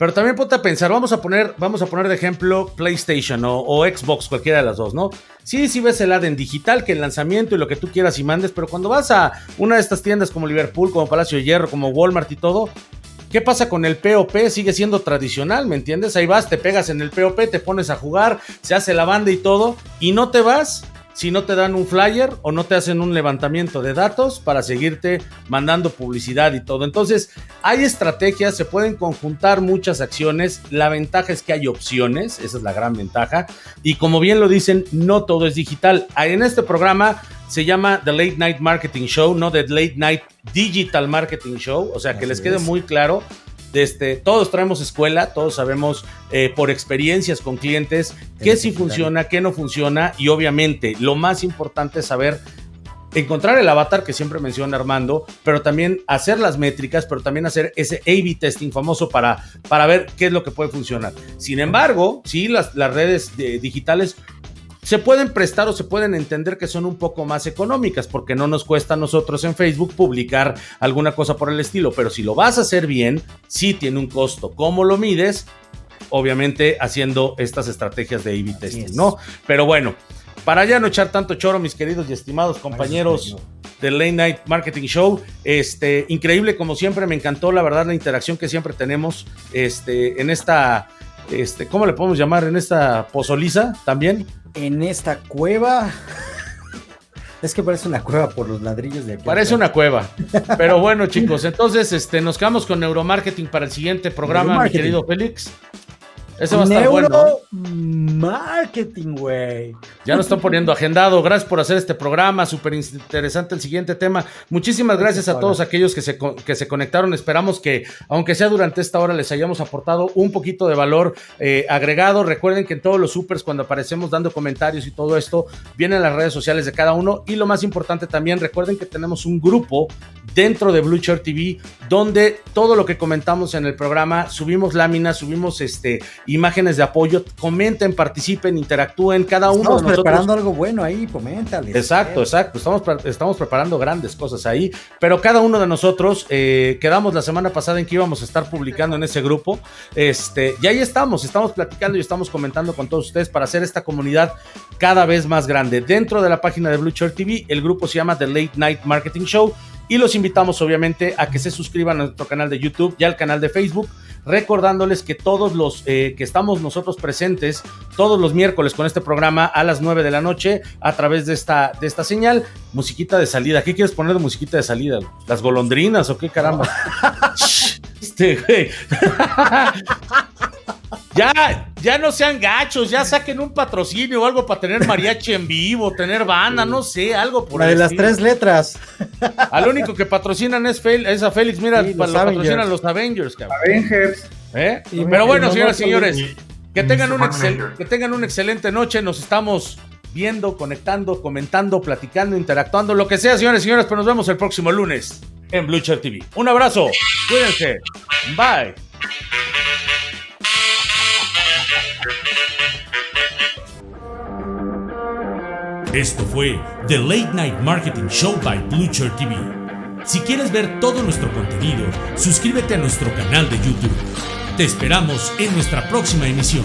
Pero también ponte a pensar, vamos a poner, vamos a poner de ejemplo PlayStation o, o, Xbox, cualquiera de las dos, ¿no? Sí, sí ves el ad en digital, que el lanzamiento y lo que tú quieras y mandes, pero cuando vas a una de estas tiendas como Liverpool, como Palacio de Hierro, como Walmart y todo, ¿Qué pasa con el POP? Sigue siendo tradicional, ¿me entiendes? Ahí vas, te pegas en el POP, te pones a jugar, se hace la banda y todo, y no te vas si no te dan un flyer o no te hacen un levantamiento de datos para seguirte mandando publicidad y todo. Entonces, hay estrategias, se pueden conjuntar muchas acciones. La ventaja es que hay opciones, esa es la gran ventaja. Y como bien lo dicen, no todo es digital. En este programa se llama The Late Night Marketing Show, no The Late Night Digital Marketing Show. O sea, que Así les quede es. muy claro. Todos traemos escuela, todos sabemos eh, por experiencias con clientes qué sí funciona, qué no funciona y obviamente lo más importante es saber encontrar el avatar que siempre menciona Armando, pero también hacer las métricas, pero también hacer ese A-B testing famoso para, para ver qué es lo que puede funcionar. Sin embargo, sí, las, las redes de, digitales se pueden prestar o se pueden entender que son un poco más económicas porque no nos cuesta a nosotros en Facebook publicar alguna cosa por el estilo, pero si lo vas a hacer bien, sí tiene un costo. ¿Cómo lo mides? Obviamente haciendo estas estrategias de A-B testing, ¿no? Pero bueno, para ya no echar tanto choro, mis queridos y estimados compañeros del Late Night Marketing Show, este, increíble como siempre, me encantó la verdad la interacción que siempre tenemos este, en esta, este, ¿cómo le podemos llamar? En esta pozoliza también en esta cueva. Es que parece una cueva por los ladrillos de aquí. Parece una cueva. Pero bueno, chicos, entonces este, nos quedamos con neuromarketing para el siguiente programa, mi querido Félix. Ese va a estar bueno. Neuromarketing, güey. Ya nos están poniendo agendado. Gracias por hacer este programa. Súper interesante el siguiente tema. Muchísimas gracias a todos aquellos que se, que se conectaron. Esperamos que, aunque sea durante esta hora, les hayamos aportado un poquito de valor eh, agregado. Recuerden que en todos los supers, cuando aparecemos dando comentarios y todo esto, vienen las redes sociales de cada uno. Y lo más importante también, recuerden que tenemos un grupo dentro de Blue Shirt TV, donde todo lo que comentamos en el programa, subimos láminas, subimos este, imágenes de apoyo, comenten, participen, interactúen, cada uno estamos preparando algo bueno ahí, coméntale. Exacto, exacto, estamos, estamos preparando grandes cosas ahí, pero cada uno de nosotros eh, quedamos la semana pasada en que íbamos a estar publicando en ese grupo, este, y ahí estamos, estamos platicando y estamos comentando con todos ustedes para hacer esta comunidad cada vez más grande. Dentro de la página de Blue Shirt TV, el grupo se llama The Late Night Marketing Show y los invitamos obviamente a que se suscriban a nuestro canal de YouTube y al canal de Facebook, recordándoles que todos los eh, que estamos nosotros presentes todos los miércoles con este programa a las 9 de la noche a través de esta, de esta señal, musiquita de salida. ¿Qué quieres poner de musiquita de salida? ¿Las golondrinas o qué caramba? este, güey. Ya, ya no sean gachos, ya saquen un patrocinio o algo para tener mariachi en vivo, tener banda, no sé, algo por ahí. de las tres letras. Al único que patrocinan es, a Félix, mira, lo patrocinan los Avengers, cabrón. Avengers. ¿Eh? Pero bueno, señoras y señores, que tengan, un que tengan una excelente noche, nos estamos viendo, conectando, comentando, platicando, interactuando, lo que sea, señores y señores, pero nos vemos el próximo lunes en Blue TV. Un abrazo, cuídense, bye. Esto fue The Late Night Marketing Show by Blucher TV. Si quieres ver todo nuestro contenido, suscríbete a nuestro canal de YouTube. Te esperamos en nuestra próxima emisión.